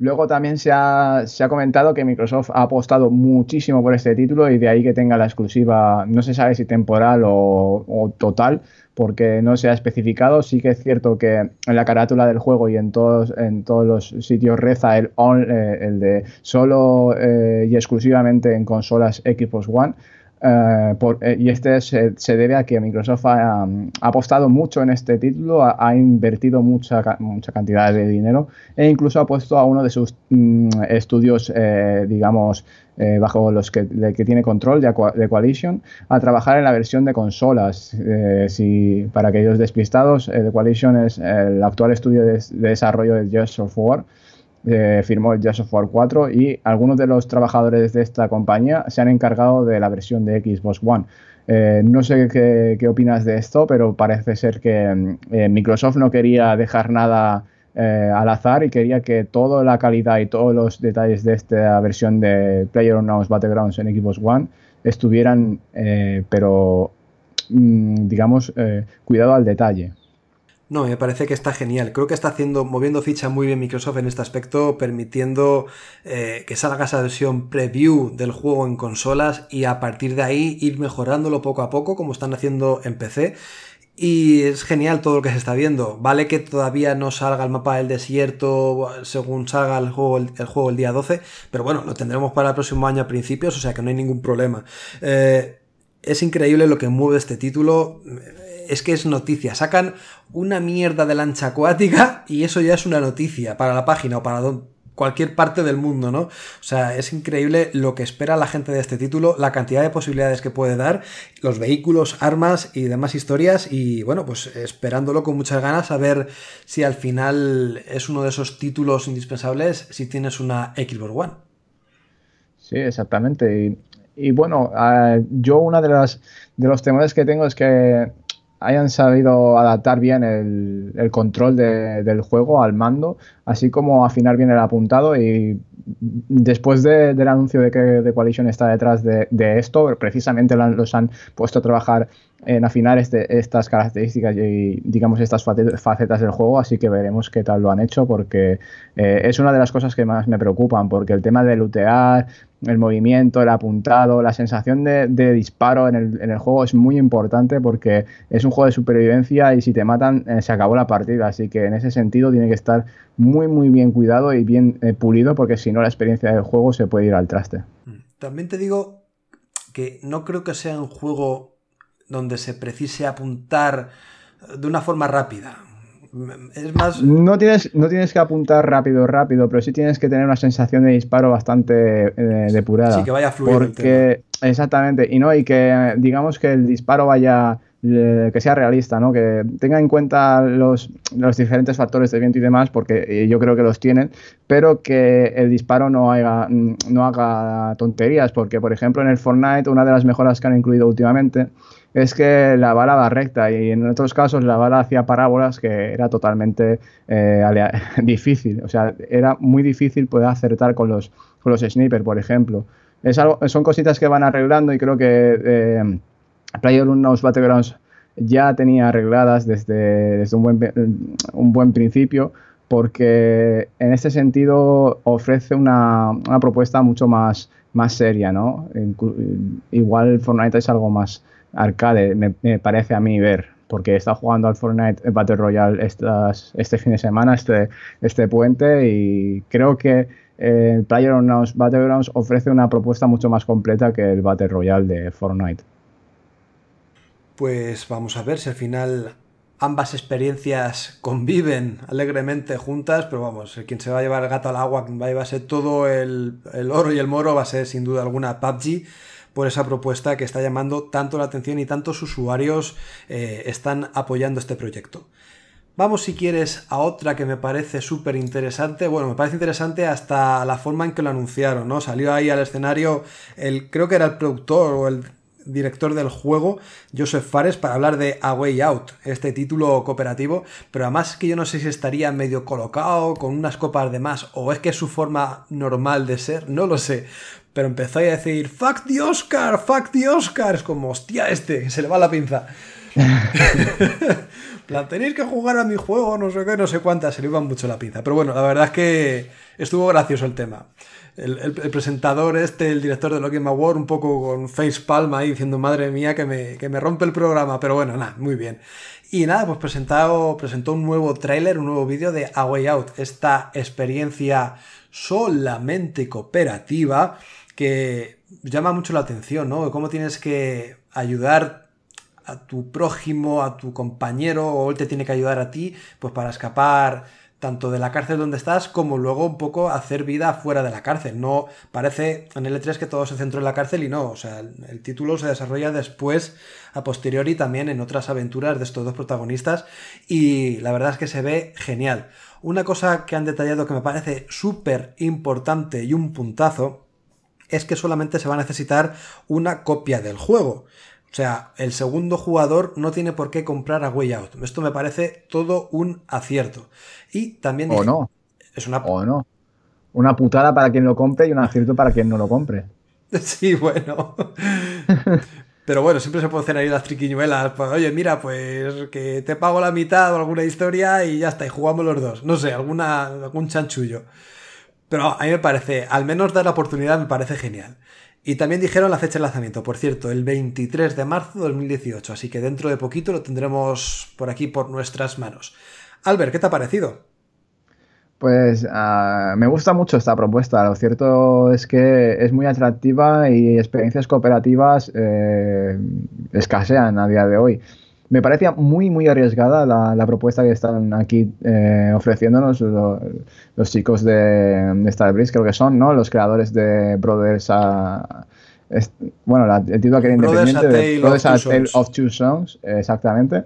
Luego también se ha, se ha, comentado que Microsoft ha apostado muchísimo por este título y de ahí que tenga la exclusiva, no se sabe si temporal o, total, porque no se ha especificado. Sí que es cierto que en la carátula del juego y en todos, en todos los sitios reza el, on, eh, el de solo eh, y exclusivamente en consolas Xbox One. Uh, por, eh, y este se, se, debe a que Microsoft ha, um, ha apostado mucho en este título, ha, invertido mucha, mucha cantidad de dinero e incluso ha puesto a uno de sus mm, estudios, eh, digamos, eh, bajo los que, que, tiene control de, de, Coalition, a trabajar en la versión de consolas. Eh, si, para aquellos despistados, The Coalition es el actual estudio de, de desarrollo de Gears of War. Eh, firmó el Gears of War 4 y algunos de los trabajadores de esta compañía se han encargado de la versión de Xbox One. Eh, no sé qué, opinas de esto, pero parece ser que eh, Microsoft no quería dejar nada al azar y quería que toda la calidad y todos los detalles de esta versión de PlayerUnknown's Battlegrounds en Xbox One estuvieran, pero mm, digamos, cuidado al detalle. No, me parece que está genial. Creo que está haciendo, moviendo ficha muy bien Microsoft en este aspecto, permitiendo eh, que salga esa versión preview del juego en consolas y a partir de ahí ir mejorándolo poco a poco, como están haciendo en PC. Y es genial todo lo que se está viendo. Vale que todavía no salga el mapa del desierto según salga el juego el, juego el día 12, pero bueno, lo tendremos para el próximo año a principios, o sea que no hay ningún problema. Eh, es increíble lo que mueve este título es que es noticia. Sacan una mierda de lancha acuática y eso ya es una noticia para la página o para cualquier parte del mundo, ¿no? O sea, es increíble lo que espera la gente de este título, la cantidad de posibilidades que puede dar, los vehículos, armas y demás historias y bueno, pues esperándolo con muchas ganas a ver si al final es uno de esos títulos indispensables si tienes una Xbox One. Sí, exactamente. Y, bueno, uh, yo una de las de los temores que tengo es que hayan sabido adaptar bien el, control de, del juego al mando, así como afinar bien el apuntado y después de, del anuncio de que The Coalition está detrás de, de esto, precisamente los han puesto a trabajar en afinar este, estas características y digamos estas facetas del juego, así que veremos qué tal lo han hecho porque eh, es una de las cosas que más me preocupan, porque el tema de lootear, el movimiento, el apuntado, la sensación de, disparo en el, en el, juego es muy importante porque es un juego de supervivencia y si te matan eh, se acabó la partida, así que en ese sentido tiene que estar muy muy bien cuidado y bien eh, pulido porque si no la experiencia del juego se puede ir al traste. También te digo que no creo que sea un juego donde se precise apuntar de una forma rápida. Es más... No tienes, no tienes que apuntar rápido, rápido, pero sí tienes que tener una sensación de disparo bastante eh, depurada. Sí, que vaya fluido. Porque, exactamente, y no, y que digamos que el disparo vaya eh, que sea realista, ¿no? que tenga en cuenta los, los, diferentes factores de viento y demás, porque yo creo que los tienen, pero que el disparo no haga, no haga tonterías, porque por ejemplo en el Fortnite una de las mejoras que han incluido últimamente es que la bala va recta y en otros casos la bala hacía parábolas que era totalmente eh, difícil, o sea, era muy difícil poder acertar con los, con los snipers, por ejemplo. Es algo, son cositas que van arreglando y creo que... Eh, PlayerUnknown's Battlegrounds ya tenía arregladas desde, desde un, buen, un, buen, principio porque en este sentido ofrece una, una propuesta mucho más, más seria, ¿no? Igual Fortnite es algo más arcade, me, parece a mí ver, porque está jugando al Fortnite Battle Royale estas, este fin de semana, este, este puente, y creo que eh, PlayerUnknown's Battlegrounds ofrece una propuesta mucho más completa que el Battle Royale de Fortnite. Pues vamos a ver si al final ambas experiencias conviven alegremente juntas, pero vamos, quien se va a llevar el gato al agua, quien va a llevarse todo el, el, oro y el moro va a ser sin duda alguna PUBG por esa propuesta que está llamando tanto la atención y tantos usuarios eh, están apoyando este proyecto. Vamos si quieres a otra que me parece súper interesante. Bueno, me parece interesante hasta la forma en que lo anunciaron, ¿no? Salió ahí al escenario el, creo que era el productor o el director del juego, Joseph Fares, para hablar de A Way Out, este título cooperativo, pero además que yo no sé si estaría medio colocado, con unas copas de más, o es que es su forma normal de ser, no lo sé. Pero empezó a decir, fuck the Oscar, fuck the Oscar, es como, hostia, este, se le va la pinza. plan, tenéis que jugar a mi juego, no sé qué, no sé cuántas, se le iba mucho la pinza. Pero bueno, la verdad es que estuvo gracioso el tema el, presentador este, el director de Loki Award, un poco con face palma ahí diciendo, madre mía, que me, que me rompe el programa, pero bueno, nada, muy bien. Y nada, pues presentado, presentó un nuevo tráiler, un nuevo vídeo de A Way Out, esta experiencia solamente cooperativa que llama mucho la atención, ¿no? Cómo tienes que ayudar a tu prójimo, a tu compañero, o él te tiene que ayudar a ti, pues para escapar tanto de la cárcel donde estás como luego un poco hacer vida fuera de la cárcel. No parece en el E3 que todo se centró en la cárcel y no, o sea, el, título se desarrolla después, a posteriori también en otras aventuras de estos dos protagonistas y la verdad es que se ve genial. Una cosa que han detallado que me parece súper importante y un puntazo es que solamente se va a necesitar una copia del juego. O sea, el segundo jugador no tiene por qué comprar a Way Out. Esto me parece todo un acierto. Y también... O no. Es una... O no. Una putada para quien lo compre y un acierto para quien no lo compre. Sí, bueno. Pero bueno, siempre se pueden hacer ahí las triquiñuelas. Pues, oye, mira, pues que te pago la mitad o alguna historia y ya está, y jugamos los dos. No sé, alguna, algún chanchullo. Pero a mí me parece, al menos dar la oportunidad me parece genial. Y también dijeron la fecha de lanzamiento, por cierto, el 23 de marzo de 2018, así que dentro de poquito lo tendremos por aquí por nuestras manos. Albert, ¿qué te ha parecido? Pues ah, me gusta mucho esta propuesta. Lo cierto es que es muy atractiva y experiencias cooperativas eh, escasean a día de hoy me parecía muy, muy arriesgada la, propuesta que están aquí eh, ofreciéndonos los, chicos de, de Starbreeze, creo que son, ¿no? Los creadores de Brothers a, bueno, el título que era independiente de Brothers a Tale of Two Songs, exactamente.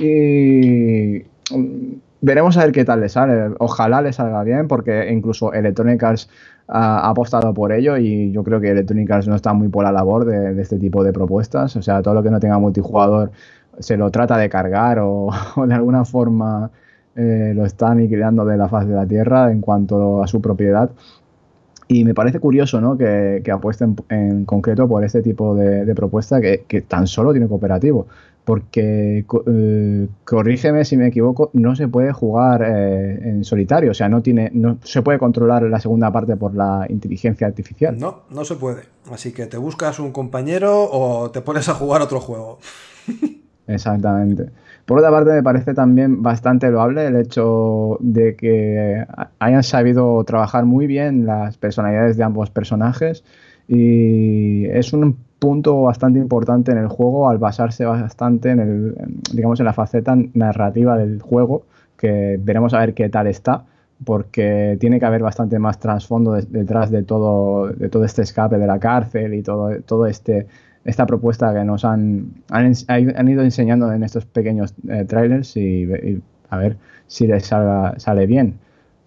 Y mm, veremos a ver qué tal le sale. Ojalá le salga bien, porque incluso Electronic Arts ha, apostado por ello y yo creo que Electronic Arts no está muy por la labor de, de, este tipo de propuestas. O sea, todo lo que no tenga multijugador se lo trata de cargar o, de alguna forma eh, lo está aniquilando de la faz de la Tierra en cuanto a su propiedad. Y me parece curioso ¿no? que, apuesten en concreto por este tipo de, propuesta que, tan solo tiene cooperativo. Porque, eh, corrígeme si me equivoco, no se puede jugar eh, en solitario. O sea, no, tiene, no se puede controlar la segunda parte por la inteligencia artificial. No, no se puede. Así que te buscas un compañero o te pones a jugar otro juego. Exactamente. Por otra parte, me parece también bastante loable el hecho de que hayan sabido trabajar muy bien las personalidades de ambos personajes y es un punto bastante importante en el juego al basarse bastante en el, digamos, en la faceta narrativa del juego, que veremos a ver qué tal está, porque tiene que haber bastante más trasfondo detrás de todo, de todo este escape de la cárcel y todo, todo este esta propuesta que nos han, han, ido enseñando en estos pequeños eh, trailers y, a ver si les sale bien.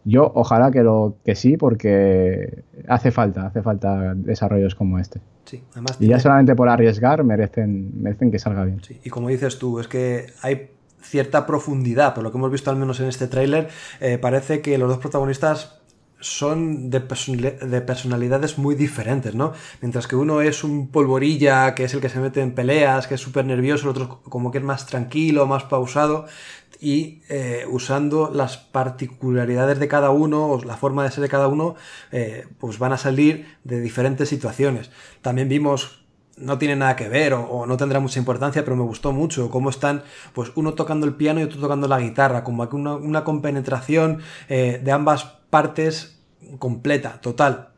Yo ojalá que lo que sí, porque hace falta, hace falta desarrollos como este. Sí, además y ya solamente por arriesgar merecen, merecen que salga bien. Sí, y como dices tú, es que hay cierta profundidad, por lo que hemos visto al menos en este tráiler, eh, parece que los dos protagonistas son de, personalidades muy diferentes, ¿no? Mientras que uno es un polvorilla, que es el que se mete en peleas, que es súper nervioso, el otro como que es más tranquilo, más pausado, y eh, usando las particularidades de cada uno, o la forma de ser de cada uno, eh, pues van a salir de diferentes situaciones. También vimos no tiene nada que ver o, no tendrá mucha importancia, pero me gustó mucho cómo están, pues uno tocando el piano y otro tocando la guitarra, como una, una compenetración eh, de ambas partes completa, total.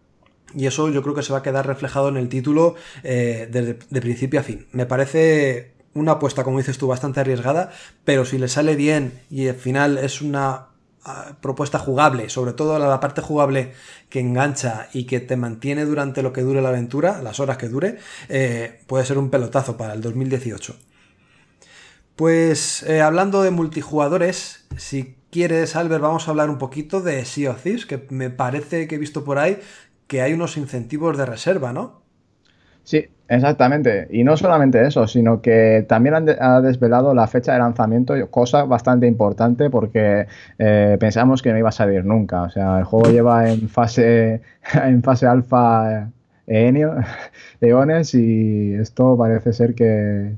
Y eso yo creo que se va a quedar reflejado en el título eh, desde de principio a fin. Me parece una apuesta, como dices tú, bastante arriesgada, pero si le sale bien y al final es una propuesta jugable, sobre todo la parte jugable que engancha y que te mantiene durante lo que dure la aventura, las horas que dure, eh, puede ser un pelotazo para el 2018. Pues eh, hablando de multijugadores, si quieres, Albert, vamos a hablar un poquito de Sea of Thieves, que me parece que he visto por ahí que hay unos incentivos de reserva, ¿no? Sí, exactamente. Y no solamente eso, sino que también han ha desvelado la fecha de lanzamiento, cosa bastante importante porque eh, pensamos que no iba a salir nunca. O sea, el juego lleva en fase, en fase alfa eh, eones y esto parece ser que,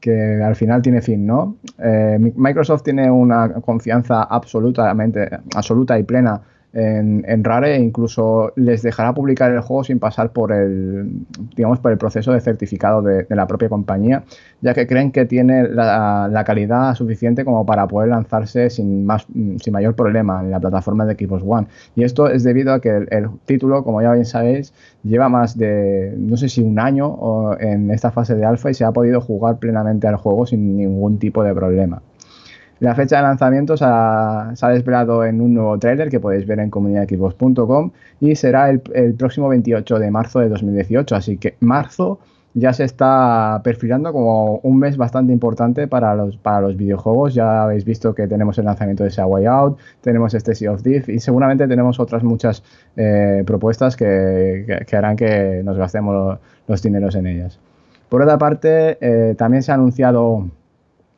que al final tiene fin, ¿no? Eh, Microsoft tiene una confianza absolutamente, absoluta y plena en, Rare e incluso les dejará publicar el juego sin pasar por el, digamos, por el proceso de certificado de, la propia compañía, ya que creen que tiene la, calidad suficiente como para poder lanzarse sin, más, sin mayor problema en la plataforma de Xbox One. Y esto es debido a que el, título, como ya bien sabéis, lleva más de, no sé si un año en esta fase de alfa y se ha podido jugar plenamente al juego sin ningún tipo de problema. La fecha de lanzamiento se ha, desvelado en un nuevo tráiler que podéis ver en comunidadxbox.com y será el, próximo 28 de marzo de 2018. Así que marzo ya se está perfilando como un mes bastante importante para los, para los videojuegos. Ya habéis visto que tenemos el lanzamiento de Sea Way Out, tenemos este Sea of Thief y seguramente tenemos otras muchas eh, propuestas que, harán que nos gastemos los, dineros en ellas. Por otra parte, eh, también se ha anunciado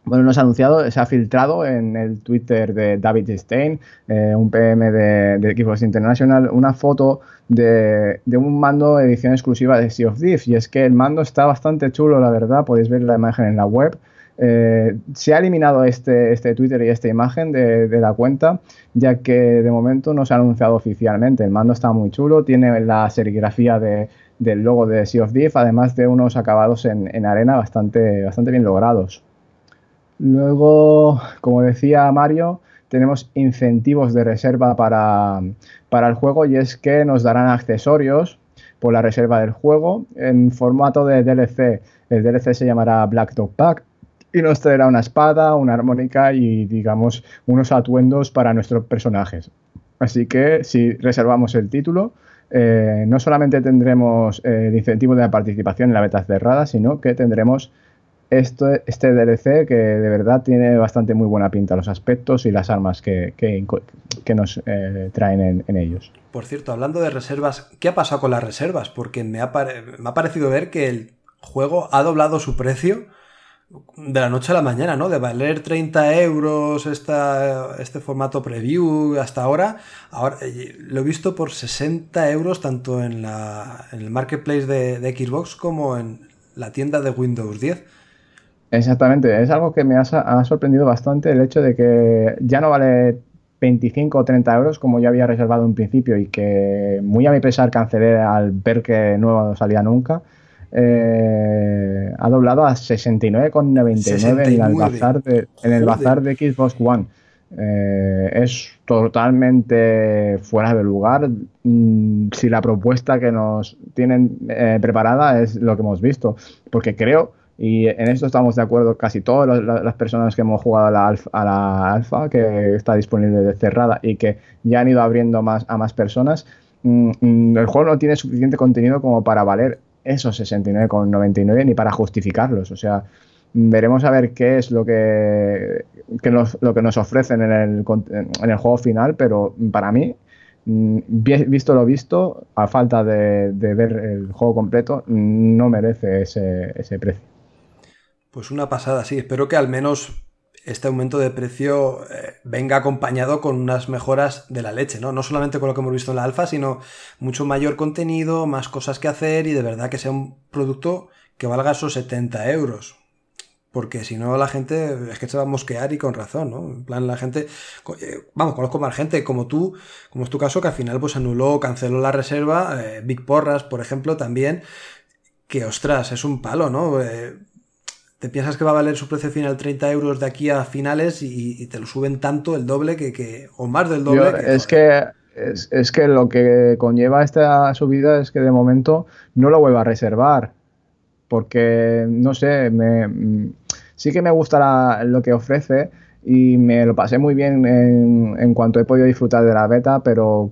bueno, nos ha anunciado, se ha filtrado en el Twitter de David Stein, eh, un PM de, de, International, una foto de, un mando edición exclusiva de Sea of Thieves. Y es que el mando está bastante chulo, la verdad, podéis ver la imagen en la web. Eh, se ha eliminado este, este Twitter y esta imagen de, la cuenta, ya que de momento no se ha anunciado oficialmente. El mando está muy chulo, tiene la serigrafía del logo de Sea of Thieves, además de unos acabados en, en arena bastante bien logrados. Luego, como decía Mario, tenemos incentivos de reserva para, el juego y es que nos darán accesorios por la reserva del juego en formato de DLC. El DLC se llamará Black Dog Pack y nos traerá una espada, una armónica y digamos unos atuendos para nuestros personajes. Así que si reservamos el título, eh, no solamente tendremos eh, el incentivo de la participación en la beta cerrada, sino que tendremos esto, este DLC que de verdad tiene bastante muy buena pinta, los aspectos y las armas que, nos eh, traen en, ellos. Por cierto, hablando de reservas, ¿qué ha pasado con las reservas? Porque me ha, me ha parecido ver que el juego ha doblado su precio de la noche a la mañana, ¿no? De valer 30 euros esta, este formato preview hasta ahora, ahora eh, lo he visto por 60 euros tanto en, la, en el marketplace de Xbox como en la tienda de Windows 10. Exactamente, es algo que me ha, sorprendido bastante el hecho de que ya no vale 25 o 30 euros como yo había reservado en principio y que muy a mi pesar cancelé al ver que no salía nunca. Eh, ha doblado a 69,99 en el bazar de, en el bazar de Xbox One. Eh, es totalmente fuera de lugar mm, si la propuesta que nos tienen eh, preparada es lo que hemos visto, porque creo y en esto estamos de acuerdo casi todas las personas que hemos jugado a la, alfa, a la alfa, que está disponible de cerrada y que ya han ido abriendo más a más personas. Mm, mm, el juego no tiene suficiente contenido como para valer esos 69,99 ni para justificarlos. O sea, veremos a ver qué es lo que, nos, lo que nos ofrecen en el, en el juego final, pero para mí mm, visto lo visto, a falta de, de, ver el juego completo, no merece ese, ese precio. Pues una pasada, sí. Espero que al menos este aumento de precio eh, venga acompañado con unas mejoras de la leche, ¿no? No solamente con lo que hemos visto en la alfa, sino mucho mayor contenido, más cosas que hacer y de verdad que sea un producto que valga esos 70 euros. Porque si no, la gente es que se va a mosquear y con razón, ¿no? En plan, la gente. Eh, vamos, conozco más gente como tú, como es tu caso, que al final pues anuló, canceló la reserva. Eh, Big Porras, por ejemplo, también. Que ostras, es un palo, ¿no? Te piensas que va a valer su precio final 30 euros de aquí a finales y, te lo suben tanto, el doble, que, o más del doble. es, que, es, que lo que conlleva esta subida es que de momento no lo vuelvo a reservar. Porque, no sé, me, sí que me gusta lo que ofrece y me lo pasé muy bien en, en cuanto he podido disfrutar de la beta, pero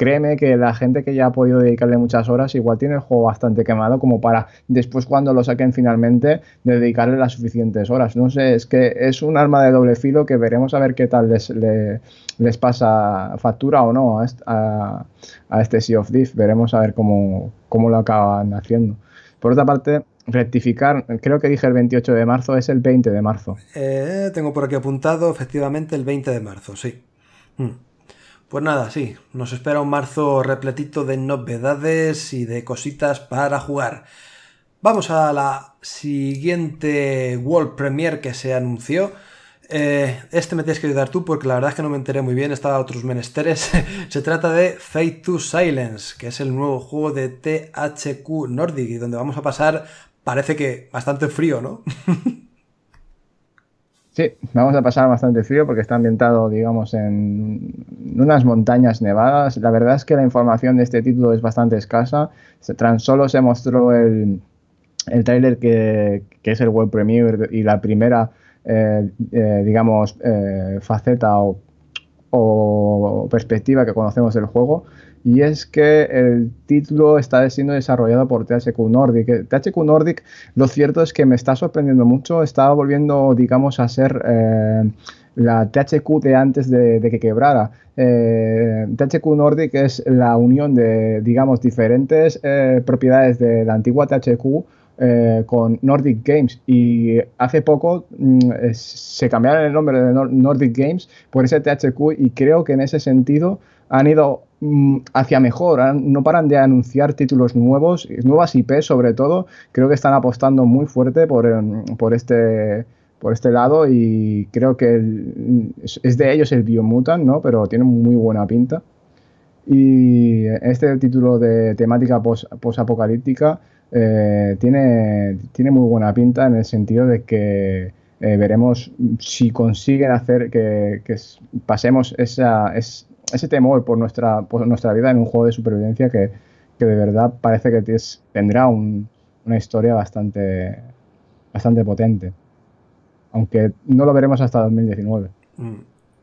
créeme que la gente que ya ha podido dedicarle muchas horas igual tiene el juego bastante quemado como para después cuando lo saquen finalmente dedicarle las suficientes horas. No sé, es que es un arma de doble filo que veremos a ver qué tal les, les, pasa factura o no a, este Sea of Thief. Veremos a ver cómo, cómo lo acaban haciendo. Por otra parte, rectificar, creo que dije el 28 de marzo, es el 20 de marzo. Eh, tengo por aquí apuntado, efectivamente, el 20 de marzo, sí. Hmm. Pues nada, sí, nos espera un marzo repletito de novedades y de cositas para jugar. Vamos a la siguiente World Premiere que se anunció. Eh, este me tienes que ayudar tú porque la verdad es que no me enteré muy bien, estaba a otros menesteres. se trata de Fate to Silence, que es el nuevo juego de THQ Nordic y donde vamos a pasar, parece que bastante frío, ¿no? sí, vamos a pasar bastante frío porque está ambientado, digamos, en unas montañas nevadas. La verdad es que la información de este título es bastante escasa. Tan solo se mostró el, el tráiler que, que, es el web premiere y la primera, eh, eh, digamos, eh, faceta o, o, perspectiva que conocemos del juego. Y es que el título está siendo desarrollado por THQ Nordic. THQ Nordic, lo cierto es que me está sorprendiendo mucho. Está volviendo, digamos, a ser la THQ de antes de, que quebrara. THQ Nordic es la unión de, digamos, diferentes propiedades de la antigua THQ eh, con Nordic Games y hace poco mm, se cambiaron el nombre de Nordic Games por ese THQ y creo que en ese sentido han ido mm, hacia mejor, no paran de anunciar títulos nuevos, nuevas IP sobre todo, creo que están apostando muy fuerte por, em, por este por este lado y creo que es de ellos el Biomutant, ¿no? Pero tiene muy buena pinta. Y este título de temática post-apocalíptica eh, tiene, tiene muy buena pinta en el sentido de que eh, veremos si consiguen hacer que, pasemos esa, ese temor por nuestra, por nuestra vida en un juego de supervivencia que, de verdad parece que tendrá una historia bastante, bastante potente. Aunque no lo veremos hasta 2019.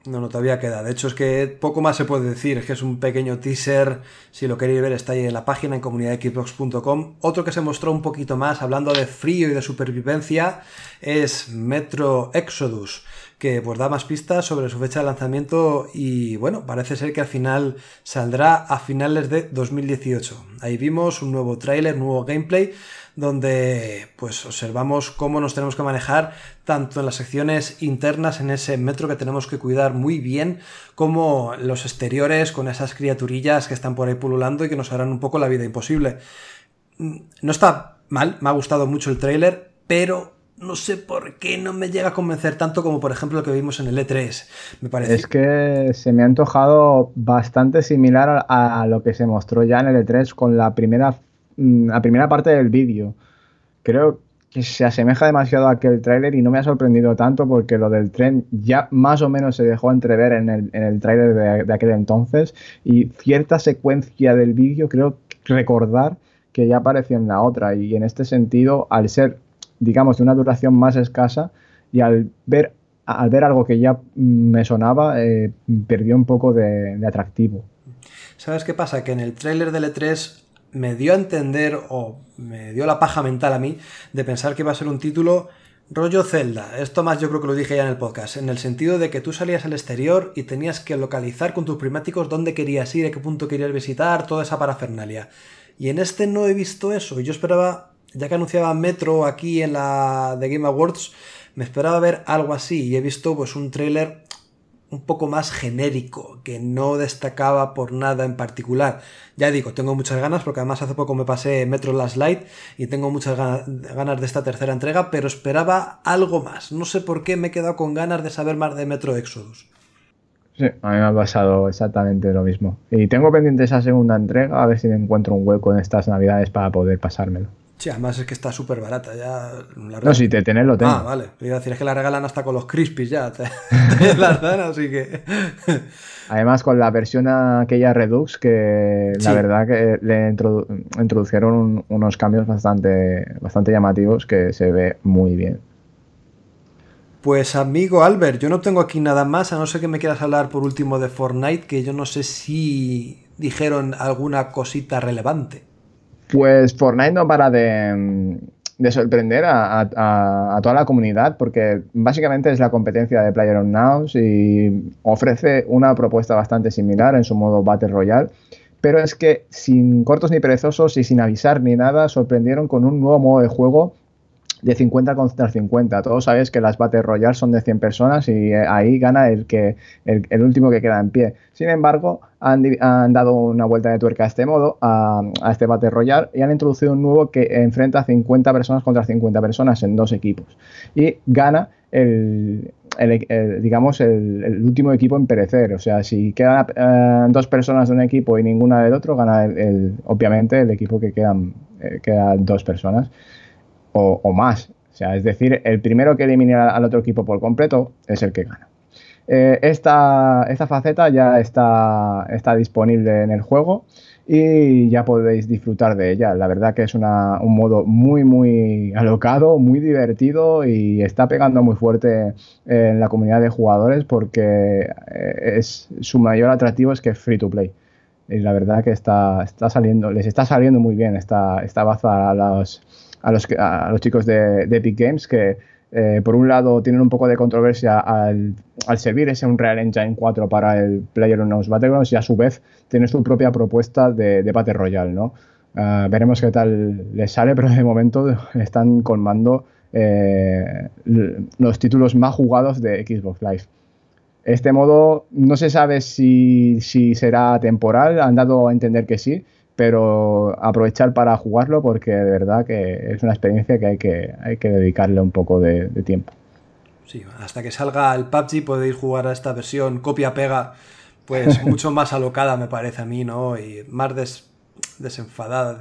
No, no, todavía queda. De hecho, es que poco más se puede decir. Es que es un pequeño teaser. Si lo queréis ver, está ahí en la página en comunidadxbox.com. Otro que se mostró un poquito más, hablando de frío y de supervivencia, es Metro Exodus, que pues da más pistas sobre su fecha de lanzamiento y bueno, parece ser que al final saldrá a finales de 2018. Ahí vimos un nuevo tráiler, nuevo gameplay donde pues observamos cómo nos tenemos que manejar tanto en las secciones internas en ese metro que tenemos que cuidar muy bien como los exteriores con esas criaturillas que están por ahí pululando y que nos harán un poco la vida imposible. Mm, no está mal, me ha gustado mucho el tráiler, pero no sé por qué no me llega a convencer tanto como por ejemplo lo que vimos en el E3. Me parece. Es que se me ha antojado bastante similar a, lo que se mostró ya en el E3 con la primera Mm, la primera parte del vídeo. Creo que se asemeja demasiado a aquel tráiler y no me ha sorprendido tanto porque lo del tren ya más o menos se dejó entrever en el, en el tráiler de, aquel entonces y cierta secuencia del vídeo creo recordar que ya apareció en la otra y en este sentido al ser digamos de una duración más escasa y al ver al ver algo que ya me sonaba eh, perdió un poco de, atractivo. ¿Sabes qué pasa? Que en el tráiler del E3 me dio a entender o me dio la paja mental a mí de pensar que iba a ser un título rollo Zelda. Esto más yo creo que lo dije ya en el podcast, en el sentido de que tú salías al exterior y tenías que localizar con tus primáticos dónde querías ir, a qué punto querías visitar, toda esa parafernalia. Y en este no he visto eso. Yo esperaba, ya que anunciaba Metro aquí en la de Game Awards, me esperaba ver algo así y he visto pues un tráiler un poco más genérico, que no destacaba por nada en particular. Ya digo, tengo muchas ganas, porque además hace poco me pasé Metro Last Light y tengo muchas ganas de esta tercera entrega, pero esperaba algo más. No sé por qué me he quedado con ganas de saber más de Metro Exodus. Sí, a mí me ha pasado exactamente lo mismo. Y tengo pendiente esa segunda entrega, a ver si encuentro un hueco en estas navidades para poder pasármelo. Sí, además es que está súper barata. Ya no, si te tenés, lo tengo. Ah, vale. Iba a decir, es que la regalan hasta con los crispies ya. Te, las dan, así que. Además, con la versión aquella Redux, que la verdad que le introdujeron unos cambios bastante, bastante llamativos que se ve muy bien. Pues amigo Albert, yo no tengo aquí nada más, a no ser que me quieras hablar por último de Fortnite, que yo no sé si dijeron alguna cosita relevante. Pues Fortnite no para de, sorprender a, toda la comunidad porque básicamente es la competencia de PlayerUnknown's y ofrece una propuesta bastante similar en su modo Battle Royale, pero es que sin cortos ni perezosos y sin avisar ni nada, sorprendieron con un nuevo modo de juego de 50 contra 50. Todos sabéis que las Battle Royale son de 100 personas y eh, ahí gana el, que, el, último que queda en pie. Sin embargo, han, dado una vuelta de tuerca a este modo, a, este Battle Royale, y han introducido un nuevo que enfrenta a 50 personas contra 50 personas en dos equipos. Y gana el, digamos, el, último equipo en perecer. O sea, si quedan eh, dos personas de un equipo y ninguna del otro, gana el, obviamente el equipo que quedan, eh, quedan dos personas o, más. O sea, es decir, el primero que elimine al otro equipo por completo es el que gana. Eh, esta, esta, faceta ya está, está disponible en el juego y ya podéis disfrutar de ella. La verdad que es un modo muy, muy alocado, muy divertido y está pegando muy fuerte en la comunidad de jugadores porque eh, es, su mayor atractivo es que es free to play. Y la verdad que está, está saliendo, les está saliendo muy bien esta, esta baza a los, a los, chicos de, Epic Games que eh, por un lado tienen un poco de controversia al, servir ese Unreal Engine 4 para el PlayerUnknown's Battlegrounds y a su vez tiene su propia propuesta de, de Battle Royale, ¿no? Ah, veremos qué tal les sale, pero de momento están colmando eh, los títulos más jugados de Xbox Live. Este modo no se sabe si será temporal, han dado a entender que sí, pero aprovechar para jugarlo porque de verdad que es una experiencia que hay que, hay que dedicarle un poco de, tiempo. Sí, hasta que salga el PUBG podéis jugar a esta versión copia-pega, pues mucho más alocada me parece a mí, ¿no? Y más desenfadada,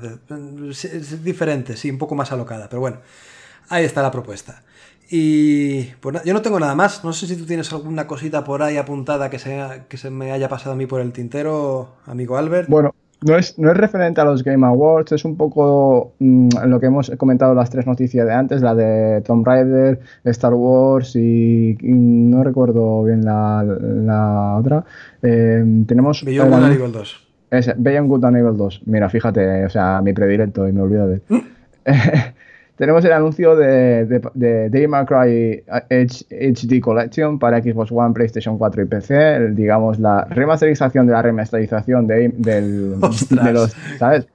es diferente, sí, un poco más alocada, pero bueno, ahí está la propuesta. Y pues yo no tengo nada más. No sé si tú tienes alguna cosita por ahí apuntada que se, que se me haya pasado a mí por el tintero, amigo Albert. Bueno, no es, no es referente a los Game Awards, es un poco mm, lo que hemos comentado las tres noticias de antes, la de Tomb Raider, Star Wars y, no recuerdo bien la, otra. Eh, tenemos... Beyond Good and Evil 2. Beyond Good and Evil 2. Mira, fíjate, o sea, mi predilecto y me olvido de... tenemos el anuncio de, de, de Devil Cry HD Collection para Xbox One, PlayStation 4 y PC. digamos, la remasterización de la remasterización de, los, ¿sabes?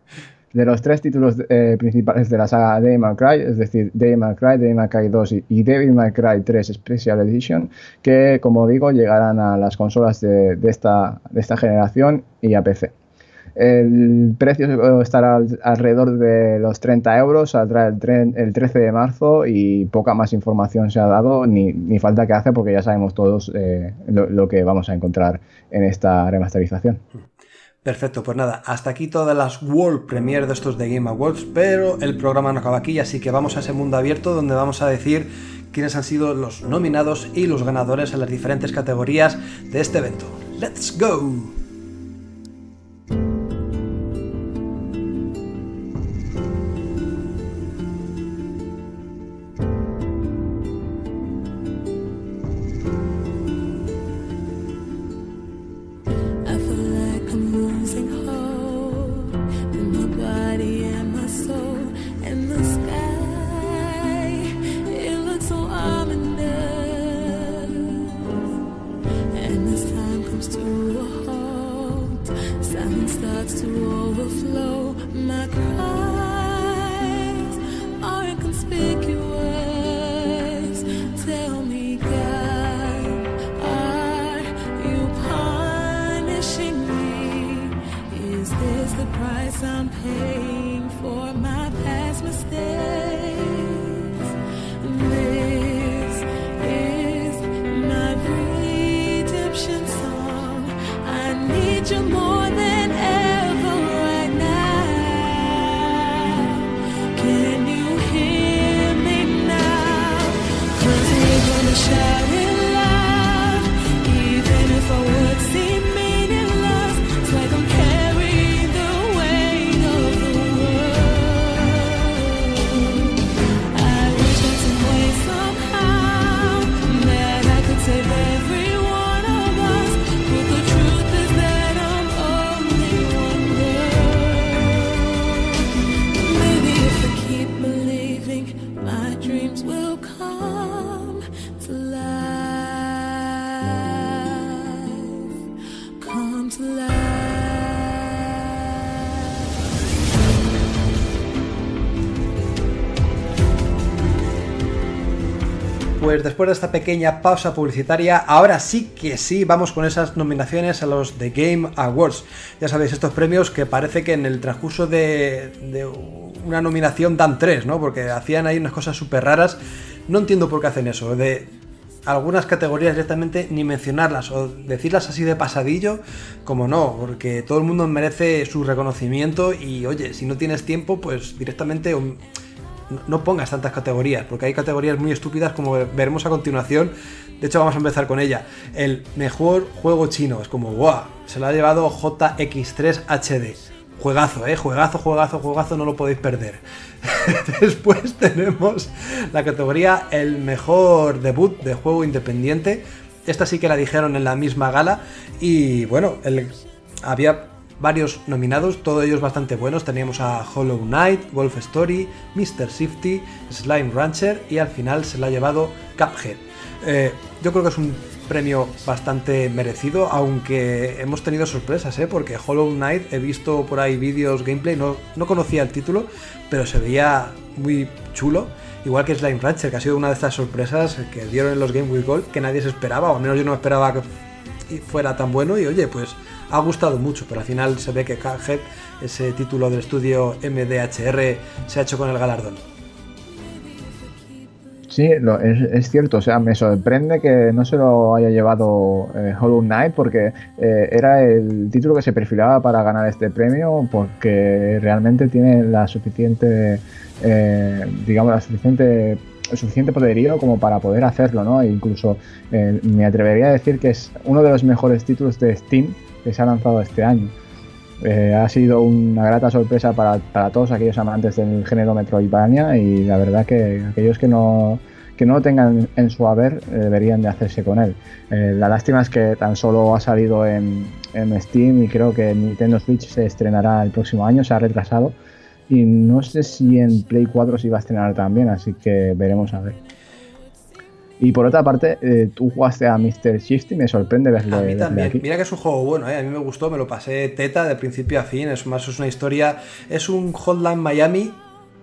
de los tres títulos eh, principales de la saga Devil May Cry, es decir, Devil May Cry, Devil May Cry 2 y, Devil May Cry 3 Special Edition, que como digo llegarán a las consolas de, esta, de esta generación y a PC. El precio estará alrededor de los 30 euros, saldrá el, el 13 de marzo y poca más información se ha dado, ni, falta que hace porque ya sabemos todos eh, lo, que vamos a encontrar en esta remasterización. Perfecto, pues nada, hasta aquí todas las World Premiere de estos de Game Awards, pero el programa no acaba aquí, así que vamos a ese mundo abierto donde vamos a decir quiénes han sido los nominados y los ganadores en las diferentes categorías de este evento. ¡Let's go! Pues después de esta pequeña pausa publicitaria, ahora sí que sí, vamos con esas nominaciones a los The Game Awards. Ya sabéis, estos premios que parece que en el transcurso de, una nominación dan tres, ¿no? Porque hacían ahí unas cosas súper raras. No entiendo por qué hacen eso, de algunas categorías directamente ni mencionarlas o decirlas así de pasadillo, como no, porque todo el mundo merece su reconocimiento y oye, si no tienes tiempo, pues directamente no pongas tantas categorías, porque hay categorías muy estúpidas como veremos a continuación. De hecho, vamos a empezar con ella. El mejor juego chino. Es como, ¡guau! Se lo ha llevado JX3 HD. Juegazo, ¿eh? Juegazo, juegazo, juegazo, no lo podéis perder. Después tenemos la categoría El mejor debut de juego independiente. Esta sí que la dijeron en la misma gala. Y bueno, había varios nominados, todos ellos bastante buenos. Teníamos a Hollow Knight, Wolf Story, Mr. Sifty, Slime Rancher y al final se la ha llevado Cuphead. Eh, yo creo que es un premio bastante merecido, aunque hemos tenido sorpresas, ¿eh? porque Hollow Knight he visto por ahí vídeos, gameplay, no, no conocía el título, pero se veía muy chulo. Igual que Slime Rancher, que ha sido una de estas sorpresas que dieron en los Game With Gold que nadie se esperaba, o al menos yo no esperaba que fuera tan bueno. Y oye, pues ha gustado mucho, pero al final se ve que Cuphead, ese título del estudio MDHR, se ha hecho con el galardón. Sí, es, cierto, o sea, me sorprende que no se lo haya llevado eh, Hollow Knight porque eh, era el título que se perfilaba para ganar este premio porque realmente tiene la suficiente, eh, digamos, la suficiente suficiente poderío como para poder hacerlo, ¿no? E incluso me atrevería a decir que es uno de los mejores títulos de Steam que se ha lanzado este año. Eh, ha sido una grata sorpresa para, todos aquellos amantes del género Metroidvania y la verdad que aquellos que no, que no lo tengan en su haber eh, deberían de hacerse con él. Eh, la lástima es que tan solo ha salido en, en, Steam y creo que Nintendo Switch se estrenará el próximo año, se ha retrasado y no sé si en Play 4 se iba a estrenar también, así que veremos a ver. Y por otra parte, eh, tú jugaste a Mr. Shifty, me sorprende verlo. A mí también. Mira que es un juego bueno, ¿eh? a mí me gustó, me lo pasé teta de principio a fin. Es más, es una historia. Es un Hotline Miami,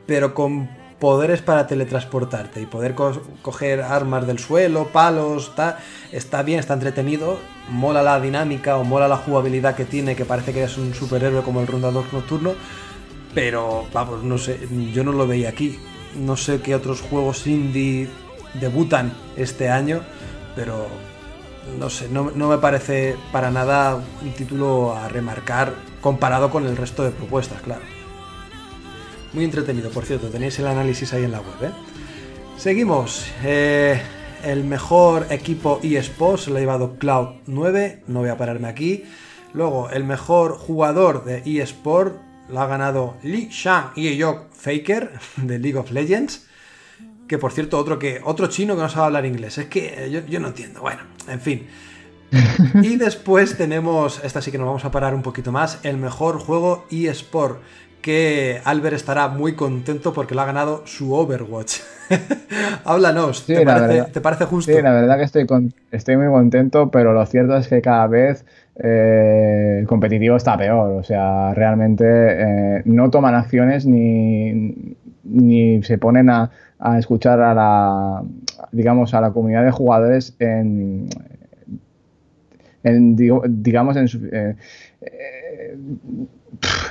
pero con poderes para teletransportarte y poder coger armas del suelo, palos, está, está bien, está entretenido, mola la dinámica o mola la jugabilidad que tiene, que parece que es un superhéroe como el Rondador Nocturno, pero vamos, no sé, yo no lo veía aquí. No sé qué otros juegos indie debutan este año, pero no sé, no, me parece para nada un título a remarcar comparado con el resto de propuestas, claro. Muy entretenido, por cierto, tenéis el análisis ahí en la web. ¿eh? Seguimos. Eh, el mejor equipo eSports se lo ha llevado Cloud 9, no voy a pararme aquí. Luego, el mejor jugador de eSport lo ha ganado Li Shang Yeyok Faker de League of Legends que por cierto, otro que otro chino que no sabe hablar inglés. Es que eh, yo, no entiendo. Bueno, en fin. y después tenemos, esta sí que nos vamos a parar un poquito más, el mejor juego eSport, que Albert estará muy contento porque lo ha ganado su Overwatch. Háblanos, ¿te, parece, justo? Sí, la verdad que estoy, estoy muy contento, pero lo cierto es que cada vez eh, el competitivo está peor. O sea, realmente eh, no toman acciones ni, ni se ponen a, a escuchar a la, digamos, a la comunidad de jugadores en, en digamos, en eh, eh,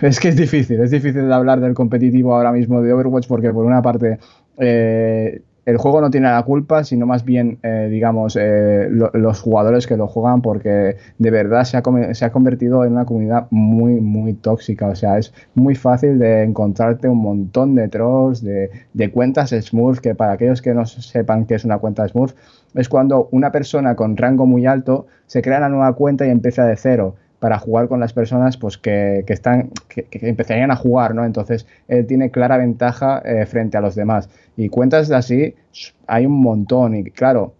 es que es difícil, es difícil hablar del competitivo ahora mismo de Overwatch porque por una parte eh, el juego no tiene la culpa, sino más bien, eh, digamos, eh, los jugadores que lo juegan, porque de verdad se ha, convertido en una comunidad muy, muy tóxica. O sea, es muy fácil de encontrarte un montón de trolls, de, cuentas Smurf, que para aquellos que no sepan qué es una cuenta Smurf, es cuando una persona con rango muy alto se crea una nueva cuenta y empieza de cero para jugar con las personas pues que, están que, empezarían a jugar no entonces él tiene clara ventaja eh, frente a los demás. Y cuentas así hay un montón. Y claro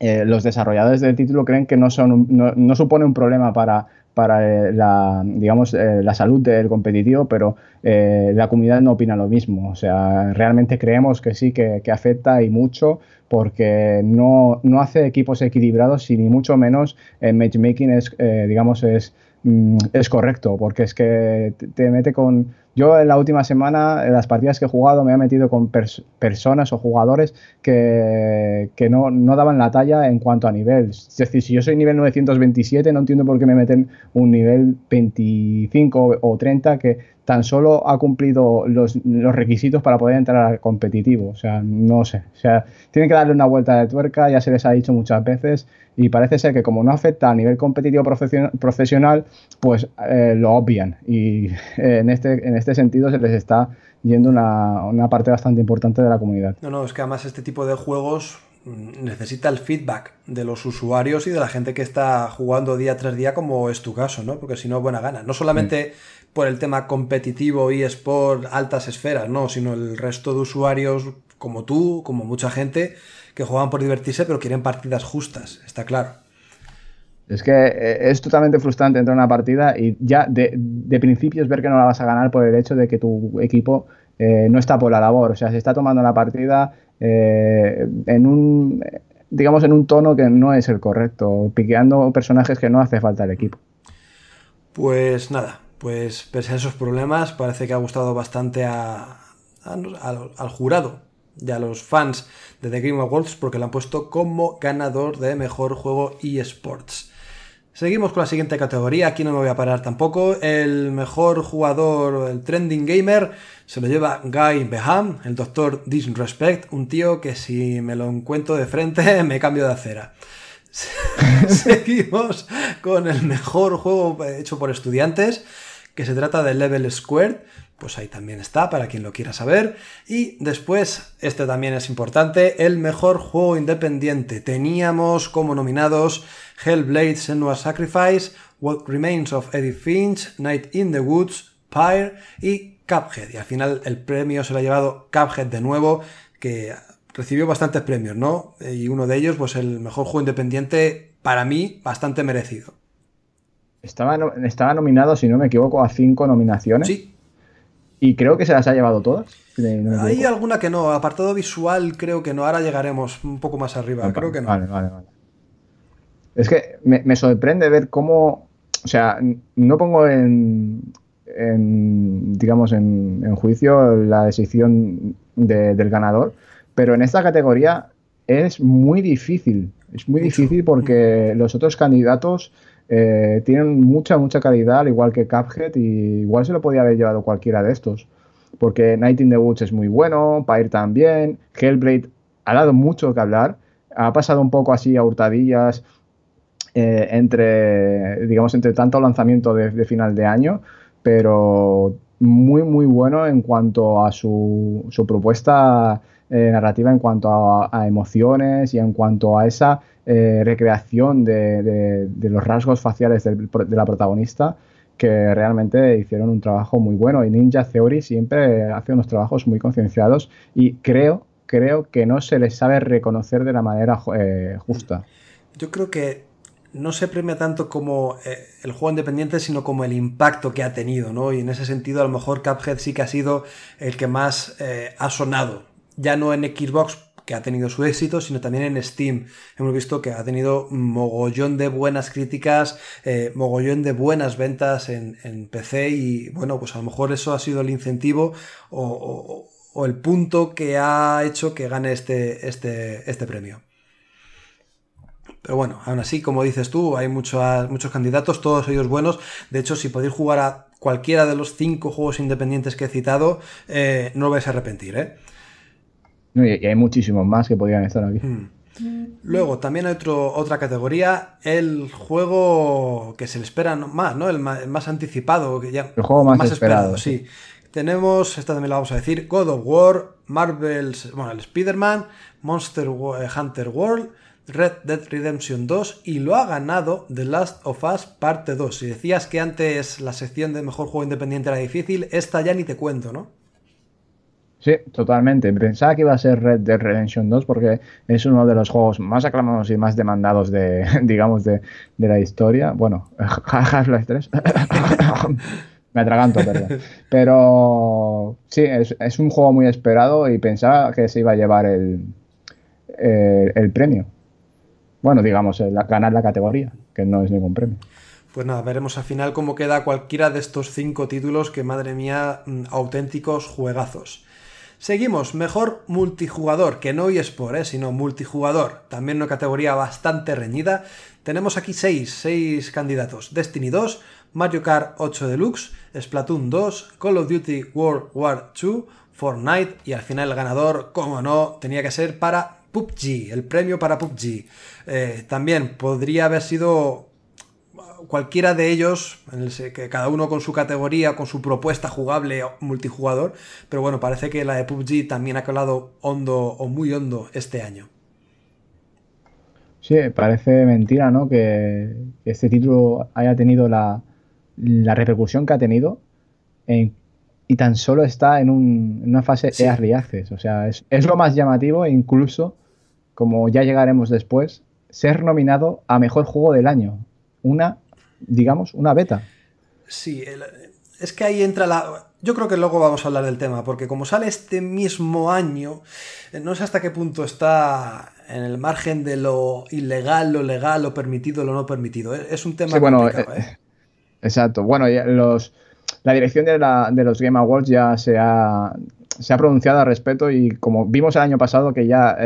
eh, los desarrolladores del título creen que no son no, supone un problema para para la, digamos, la salud del competitivo, pero la comunidad no opina lo mismo. O sea, realmente creemos que sí, que, que afecta y mucho porque no, no, hace equipos equilibrados y ni mucho menos el matchmaking es, digamos, es, mm, es correcto, porque es que te mete con yo en la última semana, en las partidas que he jugado, me he metido con personas o jugadores que, no, no, daban la talla en cuanto a nivel. Es decir, si yo soy nivel 927, no entiendo por qué me meten un nivel 25 o 30 que tan solo ha cumplido los, requisitos para poder entrar al competitivo. O sea, no sé. O sea, tienen que darle una vuelta de tuerca, ya se les ha dicho muchas veces, y parece ser que como no afecta a nivel competitivo profesional, pues eh, lo obvian. Y en, este, en este sentido se les está yendo una, una parte bastante importante de la comunidad. No, no, es que además este tipo de juegos mm, necesita el feedback de los usuarios y de la gente que está jugando día tras día, como es tu caso, ¿no? Porque si no, buena gana. No solamente por el tema competitivo y por altas esferas, no, sino el resto de usuarios como tú, como mucha gente, que juegan por divertirse, pero quieren partidas justas, está claro. Es que eh, es totalmente frustrante entrar a una partida y ya de, de principio es ver que no la vas a ganar por el hecho de que tu equipo eh, no está por la labor. O sea, se está tomando la partida eh, en un, digamos, en un tono que no es el correcto, piqueando personajes que no hace falta el equipo. Pues nada, pues pese a esos problemas, parece que ha gustado bastante al, jurado y a los fans de The Game Awards porque lo han puesto como ganador de mejor juego eSports. Seguimos con la siguiente categoría, aquí no me voy a parar tampoco. El mejor jugador, el trending gamer, se lo lleva Guy Beham, el doctor Disrespect, un tío que si me lo encuentro de frente me cambio de acera. Seguimos con el mejor juego hecho por estudiantes, que se trata de Level Squared, pues ahí también está para quien lo quiera saber. Y después, este también es importante, el mejor juego independiente. Teníamos como nominados Hellblade Senua Sacrifice, What Remains of Edith Finch, Night in the Woods, Pyre y Cuphead. Y al final el premio se lo ha llevado Cuphead de nuevo, que recibió bastantes premios, ¿no? Y uno de ellos, pues el mejor juego independiente, para mí, bastante merecido. Estaba, estaba nominado, si no me equivoco, a cinco nominaciones. Sí. Y creo que se las ha llevado todas. Hay alguna que no. Apartado visual, creo que no. Ahora llegaremos un poco más arriba. creo que no. Vale, vale, vale. Es que me, sorprende ver cómo. O sea, no pongo en. digamos, en, juicio la decisión del ganador pero en esta categoría es muy difícil. Es muy difícil porque los otros candidatos eh, tienen mucha, mucha calidad, al igual que Cuphead, y igual se lo podía haber llevado cualquiera de estos. Porque Night in the Woods es muy bueno, Pyre también, Hellblade ha dado mucho que hablar, ha pasado un poco así a hurtadillas eh, entre, digamos, entre tanto lanzamiento de, final de año, pero muy, muy bueno en cuanto a su, su propuesta eh, narrativa en cuanto a, emociones y en cuanto a esa eh, recreación de, los rasgos faciales de la protagonista que realmente hicieron un trabajo muy bueno y Ninja Theory siempre hace unos trabajos muy concienciados y creo, creo que no se les sabe reconocer de la manera eh, justa. Yo creo que no se premia tanto como el juego independiente, sino como el impacto que ha tenido, ¿no? Y en ese sentido, a lo mejor Cuphead sí que ha sido el que más ha sonado ya no en Xbox, que ha tenido su éxito, sino también en Steam. Hemos visto que ha tenido mogollón de buenas críticas, eh, mogollón de buenas ventas en, PC y bueno, pues a lo mejor eso ha sido el incentivo o, el punto que ha hecho que gane este, este, este premio. Pero bueno, aún así, como dices tú, hay muchos, muchos candidatos, todos ellos buenos. De hecho, si podéis jugar a cualquiera de los cinco juegos independientes que he citado, eh, no os vais a arrepentir, ¿eh? Y, hay muchísimos más que podrían estar aquí. Hmm. Luego, también hay otro, otra categoría, el juego que se le espera más, ¿no? El más, anticipado. Que ya, el juego más, esperado, sí. Tenemos, esta también la vamos a decir, God of War, Marvel's, bueno, el Spider-Man, Monster eh, Hunter World, Red Dead Redemption 2 y lo ha ganado The Last of Us Parte 2. Si decías que antes la sección de mejor juego independiente era difícil, esta ya ni te cuento, ¿no? Sí, totalmente. Pensaba que iba a ser Red Dead Redemption 2 porque es uno de los juegos más aclamados y más demandados de, digamos, de, la historia. Bueno, Half-Life 3. Me atraganto, perdón. Pero sí, es, un juego muy esperado y pensaba que se iba a llevar el, el, premio. Bueno, digamos, ganar la categoría, que no es ningún premio. Pues nada, veremos al final cómo queda cualquiera de estos cinco títulos que, madre mía, mm, auténticos juegazos. Seguimos, mejor multijugador, que no eSport, ¿eh? sino multijugador. También una categoría bastante reñida. Tenemos aquí seis, seis candidatos. Destiny 2, Mario Kart 8 Deluxe, Splatoon 2, Call of Duty World War 2, Fortnite y al final el ganador, como no, tenía que ser para PUBG, el premio para PUBG. Eh, también podría haber sido cualquiera de ellos, que cada uno con su categoría, con su propuesta jugable multijugador, pero bueno, parece que la de PUBG también ha calado hondo o muy hondo este año. Sí, parece mentira, ¿no? Que este título haya tenido la, repercusión que ha tenido y tan solo está en, una fase de early O sea, es, es, lo más llamativo e incluso, como ya llegaremos después, ser nominado a Mejor Juego del Año. Una digamos, una beta. Sí, es que ahí entra la... Yo creo que luego vamos a hablar del tema, porque como sale este mismo año, eh, no sé hasta qué punto está en el margen de lo ilegal, lo legal, lo permitido, lo no permitido. Eh, es un tema sí, bueno, eh, Exacto. Bueno, los, la dirección de, los Game Awards ya se ha, se ha pronunciado al respecto y como vimos el año pasado que ya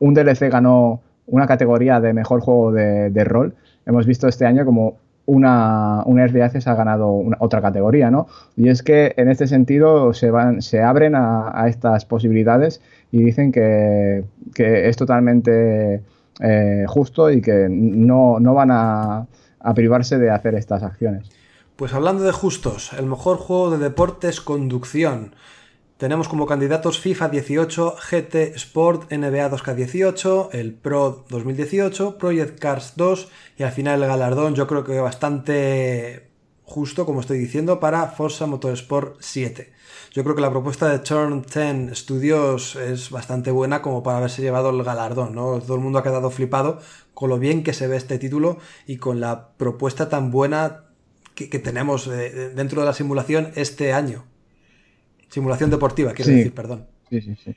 un DLC ganó una categoría de mejor juego de, de rol, hemos visto este año como una, una se ha ganado otra categoría, ¿no? Y es que en este sentido se, van, se abren a, estas posibilidades y dicen que, es totalmente eh, justo y que no, van a, a privarse de hacer estas acciones. Pues hablando de justos, el mejor juego de deportes conducción. Tenemos como candidatos FIFA 18, GT Sport NBA 2K18, el Pro 2018, Project Cars 2 y al final el galardón yo creo que bastante justo, como estoy diciendo, para Forza Motorsport 7. Yo creo que la propuesta de Turn 10 Studios es bastante buena como para haberse llevado el galardón. Todo el mundo ha quedado flipado con lo bien que se ve este título y con la propuesta tan buena que, tenemos eh, dentro de la simulación este año. Simulación deportiva, quiero decir, perdón. Sí, sí, sí.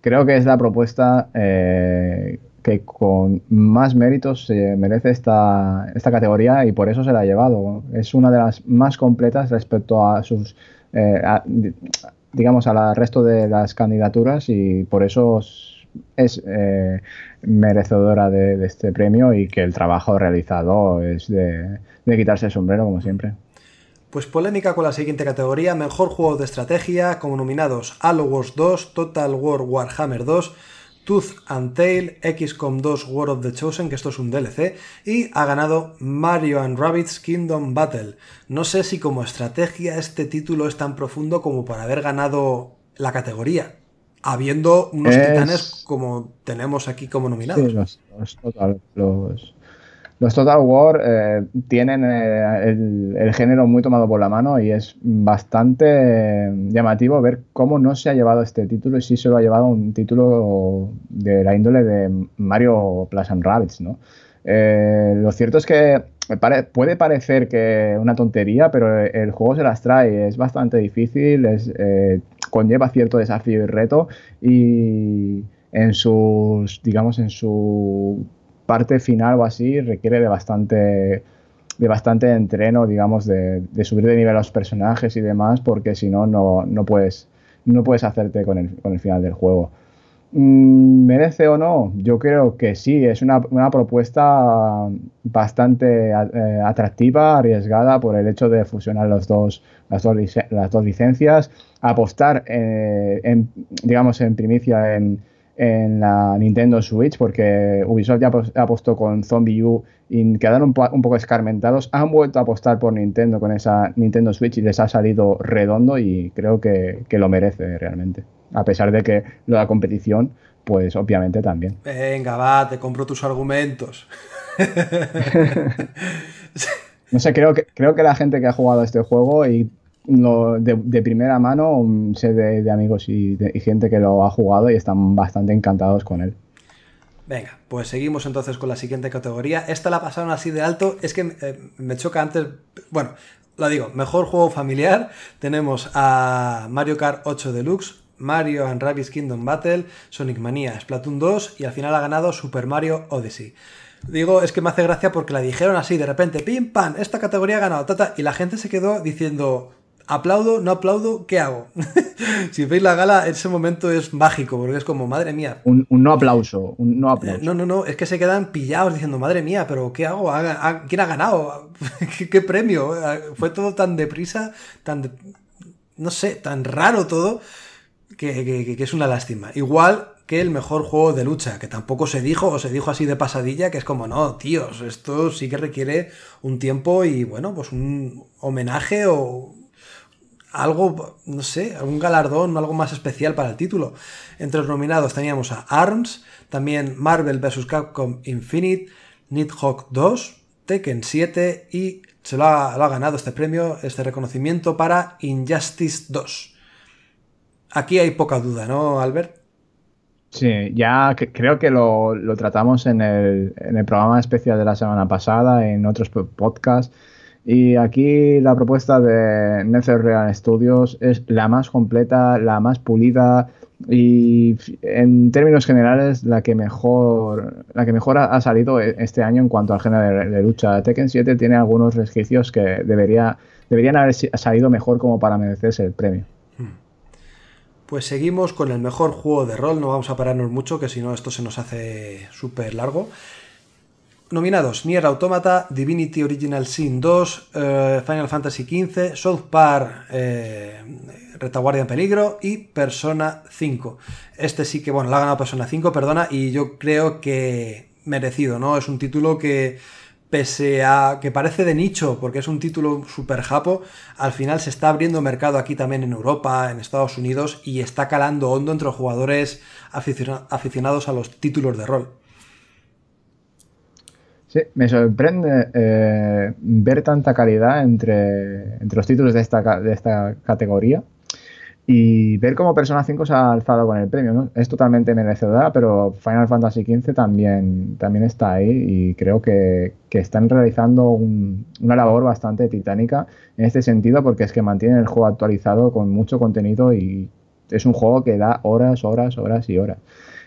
Creo que es la propuesta eh, que con más méritos se merece esta, esta categoría y por eso se la ha llevado. Es una de las más completas respecto a sus, eh, digamos, al resto de las candidaturas y por eso es eh, merecedora de, este premio y que el trabajo realizado es de, de quitarse el sombrero, como siempre. Pues polémica con la siguiente categoría, mejor juego de estrategia, como nominados Halo Wars 2, Total War Warhammer 2, Tooth and Tail, XCOM 2 War of the Chosen, que esto es un DLC, y ha ganado Mario and Rabbids Kingdom Battle. No sé si como estrategia este título es tan profundo como para haber ganado la categoría, habiendo unos titanes como tenemos aquí como nominados. Sí, los, los, los Total War eh, tienen eh, el, género muy tomado por la mano y es bastante eh, llamativo ver cómo no se ha llevado este título y sí se lo ha llevado un título de la índole de Mario Plus and Rabbids, ¿no? lo cierto es que puede parecer que una tontería, pero el juego se las trae, es bastante difícil, conlleva cierto desafío y reto y en sus, digamos, en su parte final o así requiere de bastante de bastante entreno, digamos, de, subir de nivel a los personajes y demás, porque si no, no puedes, no puedes hacerte con el, con el final del juego. Mm, ¿Merece o no? Yo creo que sí, es una, propuesta bastante eh, atractiva, arriesgada por el hecho de fusionar los dos, las, dos, las dos licencias, apostar, eh, en, digamos, en primicia en, en la Nintendo Switch, porque Ubisoft ya apostó con Zombie U y quedaron un, poco escarmentados. Han vuelto a apostar por Nintendo con esa Nintendo Switch y les ha salido redondo y creo que, lo merece realmente. A pesar de que la competición, pues obviamente también. Venga, va, te compro tus argumentos. no sé, creo que, creo que la gente que ha jugado este juego y de, primera mano sé de, amigos y, gente que lo ha jugado y están bastante encantados con él. Venga, pues seguimos entonces con la siguiente categoría. Esta la pasaron así de alto. Es que eh, me choca antes. Bueno, la digo, mejor juego familiar. Tenemos a Mario Kart 8 Deluxe, Mario and Rabbids Kingdom Battle, Sonic Mania, Splatoon 2 y al final ha ganado Super Mario Odyssey. Digo, es que me hace gracia porque la dijeron así de repente, pim, pam, esta categoría ha ganado, tata, y la gente se quedó diciendo, aplaudo, no aplaudo, ¿qué hago? si veis la gala, ese momento es mágico, porque es como, madre mía. Un, no aplauso, un no aplauso. no, no, no, es que se quedan pillados diciendo, madre mía, pero ¿qué hago? ¿Quién ha ganado? ¿Qué, premio? Fue todo tan deprisa, tan, no sé, tan raro todo, que, que es una lástima. Igual que el mejor juego de lucha, que tampoco se dijo o se dijo así de pasadilla, que es como, no, tíos, esto sí que requiere un tiempo y bueno, pues un homenaje o algo, no sé, algún galardón algo más especial para el título. Entre los nominados teníamos a ARMS, también Marvel vs. Capcom Infinite, Nidhogg 2, Tekken 7 y se lo ha, ganado este premio, este reconocimiento para Injustice 2. Aquí hay poca duda, ¿no, Albert? Sí, ya creo que lo, tratamos en el, programa especial de la semana pasada, en otros podcasts. Y aquí la propuesta de NetherRealm Studios es la más completa, la más pulida y en términos generales la que mejor, la que mejor ha, salido e, este año en cuanto al género de, lucha. Tekken 7 tiene algunos resquicios que debería, deberían haber salido mejor como para merecerse el premio. Pues seguimos con el mejor juego de rol, no vamos a pararnos mucho, que si no esto se nos hace súper largo. Nominados: Nier Automata, Divinity Original Sin 2, eh, Final Fantasy XV, South Park, eh, Retaguardia en Peligro y Persona 5. Este sí que, bueno, la ha ganado Persona 5, perdona, y yo creo que merecido, ¿no? Es un título que pese a que parece de nicho, porque es un título super japo, al final se está abriendo mercado aquí también en Europa, en Estados Unidos, y está calando hondo entre los jugadores aficionados a los títulos de rol. Sí, me sorprende eh, ver tanta calidad entre, entre los títulos de esta, de esta categoría y ver cómo Persona 5 se ha alzado con el premio. ¿no? Es totalmente merecedora, pero Final Fantasy XV también, también está ahí y creo que, están realizando una labor bastante titánica en este sentido porque es que mantienen el juego actualizado con mucho contenido y es un juego que da horas, horas, horas y horas.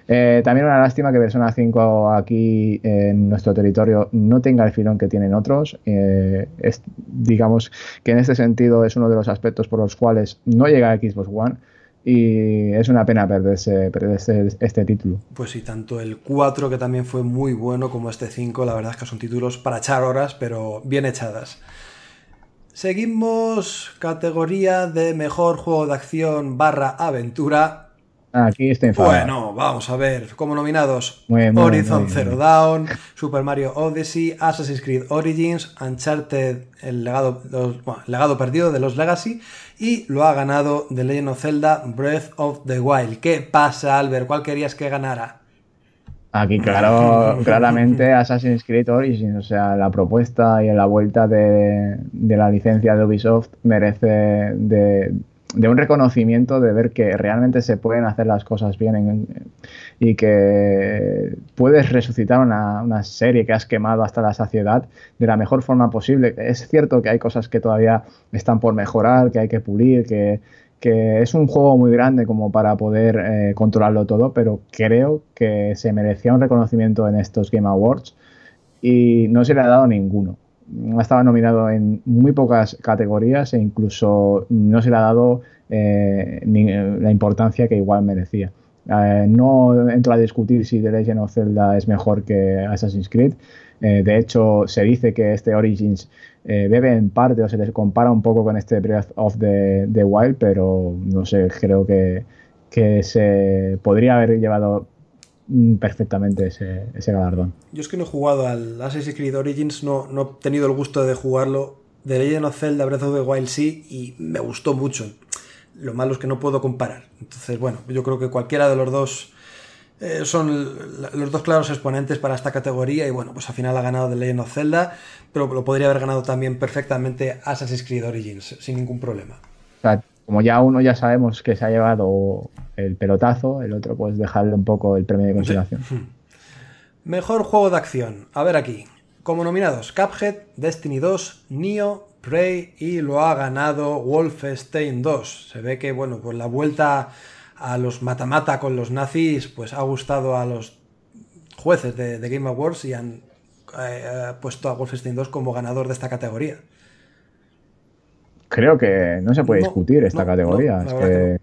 Eh, también una lástima que Persona 5 aquí en nuestro territorio no tenga el filón que tienen otros. Eh, digamos que en este sentido es uno de los aspectos por los cuales no llega a Xbox One y es una pena perderse, este título. Pues sí, tanto el 4 que también fue muy bueno como este 5, la verdad es que son títulos para echar horas, pero bien echadas. Seguimos categoría de mejor juego de acción barra aventura Aquí está Bueno, vamos a ver, como nominados Horizon Zero Dawn, Super Mario Odyssey, Assassin's Creed Origins, Uncharted, el legado, legado perdido de los Legacy, y lo ha ganado The Legend of Zelda Breath of the Wild. ¿Qué pasa, Albert? ¿Cuál querías que ganara? Aquí, claro, claramente Assassin's Creed Origins, o sea, la propuesta y la vuelta de, de la licencia de Ubisoft merece de, de un reconocimiento de ver que realmente se pueden hacer las cosas bien y que puedes resucitar una, serie que has quemado hasta la saciedad de la mejor forma posible. Es cierto que hay cosas que todavía están por mejorar, que hay que pulir, que, es un juego muy grande como para poder eh, controlarlo todo, pero creo que se merecía un reconocimiento en estos Game Awards y no se le ha dado ninguno estaba nominado en muy pocas categorías e incluso no se le ha dado eh, la importancia que igual merecía. Eh, no entro a discutir si The Legend of Zelda es mejor que Assassin's Creed. Eh, de hecho, se dice que este Origins bebe en parte o se les compara un poco con este Breath of the, Wild, pero no sé, creo que, que se podría haber llevado perfectamente ese, galardón. Yo es que no he jugado al Assassin's Creed Origins, no, no he tenido el gusto de jugarlo. De Legend of Zelda Breath of the Wild sí, y me gustó mucho. Lo malo es que no puedo comparar. Entonces, bueno, yo creo que cualquiera de los dos eh, son los dos claros exponentes para esta categoría. Y bueno, pues al final ha ganado The Legend of Zelda, pero lo podría haber ganado también perfectamente Assassin's Creed Origins, sin ningún problema. Como ya uno ya sabemos que se ha llevado el pelotazo, el otro pues dejarle un poco el premio de consideración. Mejor juego de acción. A ver aquí. Como nominados, Cuphead, Destiny 2, Neo, Prey y lo ha ganado Wolfenstein 2. Se ve que, bueno, pues la vuelta a los mata-mata con los nazis, pues ha gustado a los jueces de, Game Awards y han eh, puesto a Wolfenstein 2 como ganador de esta categoría. Creo que no se puede discutir esta categoría. es que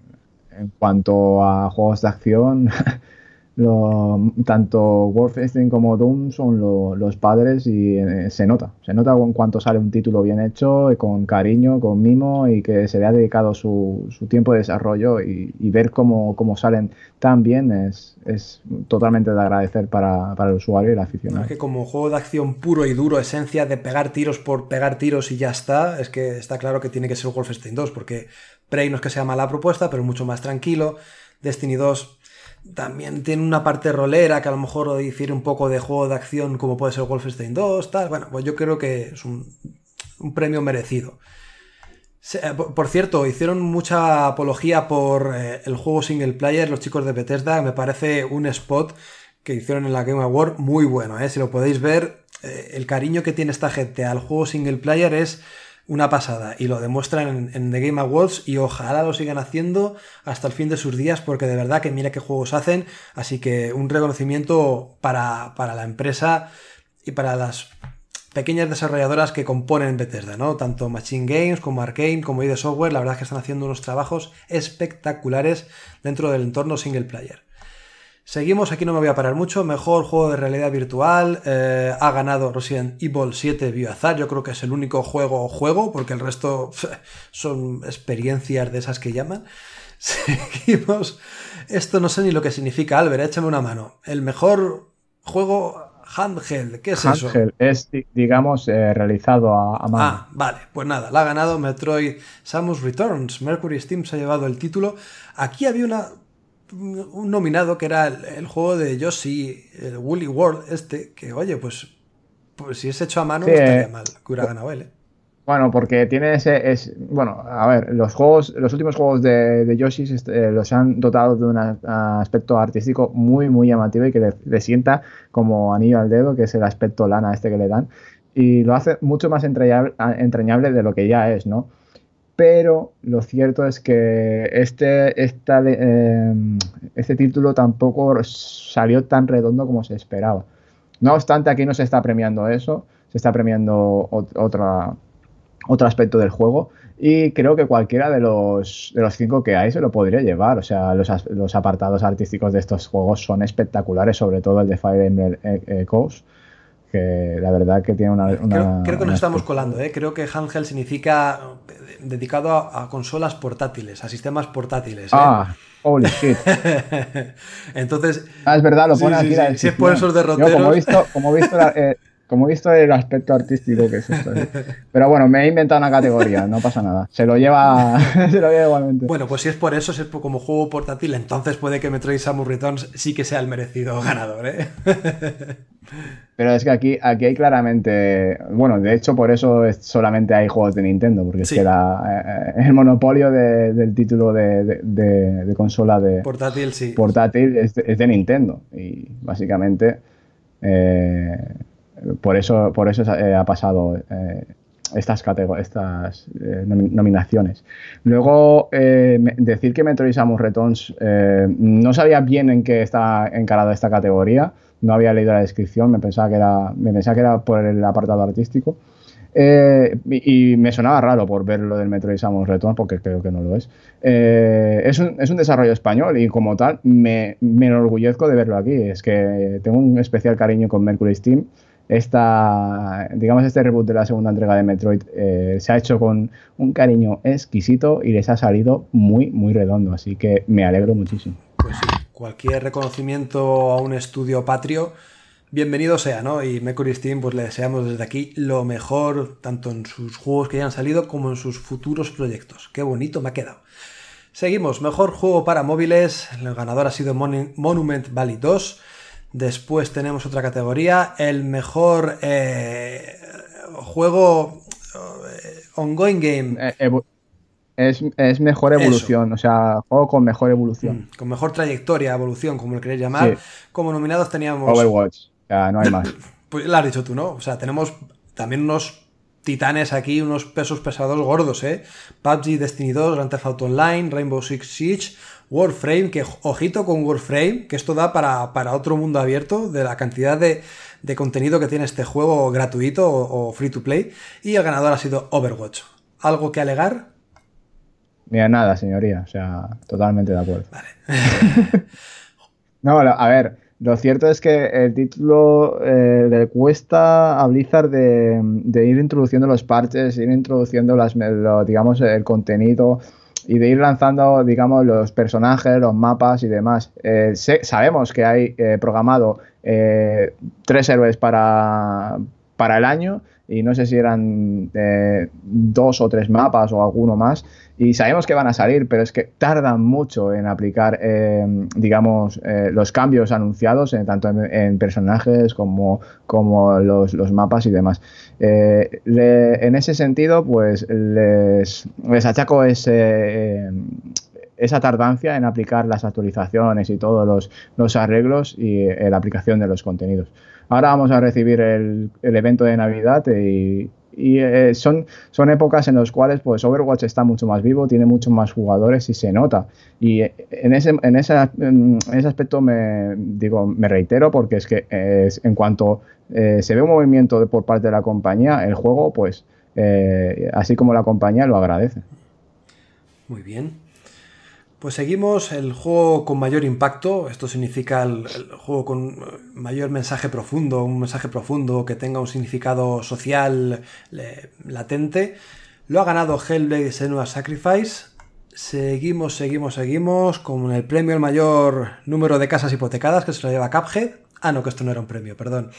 en cuanto a juegos de acción, lo, tanto Wolfenstein como Doom son los padres y eh, se nota, se nota en cuanto sale un título bien hecho, con cariño, con mimo y que se le ha dedicado su, tiempo de desarrollo y, ver cómo, salen tan bien es, es totalmente de agradecer para, el usuario y el aficionado. es que como juego de acción puro y duro, esencia de pegar tiros por pegar tiros y ya está, es que está claro que tiene que ser Wolfenstein 2, porque Prey no es que sea mala propuesta, pero mucho más tranquilo. Destiny 2 también tiene una parte rolera que a lo mejor difiere un poco de juego de acción como puede ser Wolfenstein 2, tal. Bueno, pues yo creo que es un, premio merecido. Eh, por cierto, hicieron mucha apología por eh, el juego single player, los chicos de Bethesda. Me parece un spot que hicieron en la Game Award muy bueno. ¿eh? Si lo podéis ver, el cariño que tiene esta gente al juego single player es una pasada y lo demuestran en, The Game Awards y ojalá lo sigan haciendo hasta el fin de sus días porque de verdad que mira qué juegos hacen, así que un reconocimiento para, la empresa y para las pequeñas desarrolladoras que componen Bethesda, ¿no? Tanto Machine Games como Arkane como ID Software, la verdad es que están haciendo unos trabajos espectaculares dentro del entorno single player. Seguimos, aquí no me voy a parar mucho. Mejor juego de realidad virtual. Eh, ha ganado Resident Evil 7 Biohazard. Yo creo que es el único juego juego, porque el resto son experiencias de esas que llaman. Seguimos. Esto no sé ni lo que significa, Albert, échame una mano. El mejor juego handheld, ¿qué es handheld es, digamos, eh, realizado a, mano. Ah, vale, pues nada, la ha ganado Metroid Samus Returns. Mercury Steam se ha llevado el título. Aquí había una un nominado que era el, juego de Yoshi, el Woolly World, este, que oye, pues, pues si es hecho a mano no estaría eh, mal que hubiera ganado él. ¿eh? Bueno, porque tiene ese. Es, bueno, a ver, los juegos, los últimos juegos de, de Yoshi este, los han dotado de un aspecto artístico muy, muy llamativo y que le, sienta como anillo al dedo, que es el aspecto lana este que le dan. Y lo hace mucho más entrañable de lo que ya es, ¿no? Pero lo cierto es que este, eh, este título tampoco salió tan redondo como se esperaba. No obstante, aquí no se está premiando eso, se está premiando otra, otro aspecto del juego y creo que cualquiera de los, de los cinco que hay se lo podría llevar. O sea, los, apartados artísticos de estos juegos son espectaculares, sobre todo el de Fire Emblem Echoes que la verdad que tiene una... creo, que nos estamos colando, ¿eh? creo que handheld significa dedicado a, consolas portátiles, a sistemas portátiles. ¿eh? Ah, holy shit. Entonces... Ah, es verdad, lo pone aquí. si es por esos derroteros... como he visto, como he visto eh, como he visto el aspecto artístico que es esto. Pero bueno, me he inventado una categoría, no pasa nada. Se lo lleva, se lo lleva igualmente. Bueno, pues si es por eso, si es como juego portátil, entonces puede que Metroid Samus Returns sí que sea el merecido ganador, ¿eh? Pero es que aquí, aquí hay claramente. Bueno, de hecho, por eso solamente hay juegos de Nintendo, porque es que la, eh, el monopolio del título de, consola de portátil, sí. portátil es, de, Nintendo. Y básicamente. Eh, por eso, por eso eh, ha pasado eh, estas, estas eh, nominaciones. Luego, decir que Metroid Samus Returns no sabía bien en qué está encarada esta categoría, no había leído la descripción, me pensaba que era, me pensaba que era por el apartado artístico. y, me sonaba raro por ver lo del Metroid Samus Returns, porque creo que no lo es. es, un, es, un, desarrollo español y como tal me, me enorgullezco de verlo aquí. Es que tengo un especial cariño con Mercury Steam esta, digamos, este reboot de la segunda entrega de Metroid eh, se ha hecho con un cariño exquisito y les ha salido muy, muy redondo. Así que me alegro muchísimo. Pues sí, cualquier reconocimiento a un estudio patrio, bienvenido sea, ¿no? Y Mercury Steam, pues le deseamos desde aquí lo mejor, tanto en sus juegos que ya han salido como en sus futuros proyectos. Qué bonito me ha quedado. Seguimos, mejor juego para móviles. El ganador ha sido Monument Valley 2. Después tenemos otra categoría, el mejor eh, juego eh, ongoing game. Eh, es, mejor evolución, o sea, juego con mejor evolución. Mm, con mejor trayectoria, evolución, como le queréis llamar. Como nominados teníamos. Overwatch, ya no hay más. pues lo has dicho tú, ¿no? O sea, tenemos también unos titanes aquí, unos pesos pesados gordos, ¿eh? PUBG, Destiny 2, Grand Theft Auto Online, Rainbow Six Siege, Warframe, que ojito con Warframe, que esto da para, otro mundo abierto de la cantidad de, contenido que tiene este juego gratuito o, free to play. Y el ganador ha sido Overwatch. ¿Algo que alegar? Mira, nada, señoría. O sea, totalmente de acuerdo. Vale. no, a ver, lo cierto es que el título eh, le cuesta a Blizzard de, ir introduciendo los parches, ir introduciendo las, digamos, el contenido y de ir lanzando, digamos, los personajes, los mapas y demás. Eh, sabemos que hay eh, programado eh, tres héroes para, para el año y no sé si eran dos o tres mapas o alguno más y sabemos que van a salir, pero es que tardan mucho en aplicar, eh, digamos, eh, los cambios anunciados, eh, tanto en, personajes como, como los, mapas y demás. en ese sentido, pues les, les achaco ese, esa tardancia en aplicar las actualizaciones y todos los, los arreglos y la aplicación de los contenidos. Ahora vamos a recibir el, el evento de Navidad y, y eh, son, son épocas en las cuales pues Overwatch está mucho más vivo, tiene muchos más jugadores y se nota. Y eh, en ese, en ese, ese aspecto me, digo, me reitero porque es que en cuanto eh, se ve un movimiento por parte de la compañía, el juego, pues así como la compañía lo agradece. Muy bien. Pues seguimos el juego con mayor impacto, esto significa el, juego con mayor mensaje profundo, un mensaje profundo que tenga un significado social latente. Lo ha ganado Hellblade Senua Sacrifice. Seguimos, seguimos, seguimos con el premio el mayor número de casas hipotecadas que se lo lleva Cuphead. Ah, no, que esto no era un premio, perdón.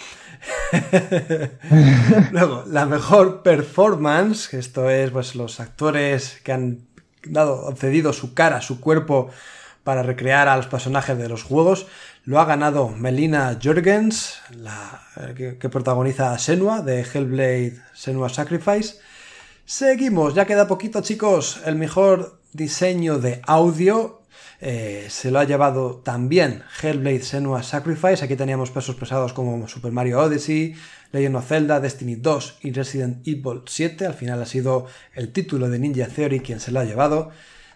Luego, la mejor performance, esto es pues los actores que han dado, cedido su cara, su cuerpo para recrear a los personajes de los juegos. Lo ha ganado Melina Jorgens, la, eh, que, protagoniza a Senua de Hellblade Senua Sacrifice. Seguimos, ya queda poquito chicos, el mejor diseño de audio eh, se lo ha llevado también Hellblade Senua Sacrifice. Aquí teníamos pesos pesados como Super Mario Odyssey, Legend of Zelda, Destiny 2 y Resident Evil 7. Al final ha sido el título de Ninja Theory quien se lo ha llevado.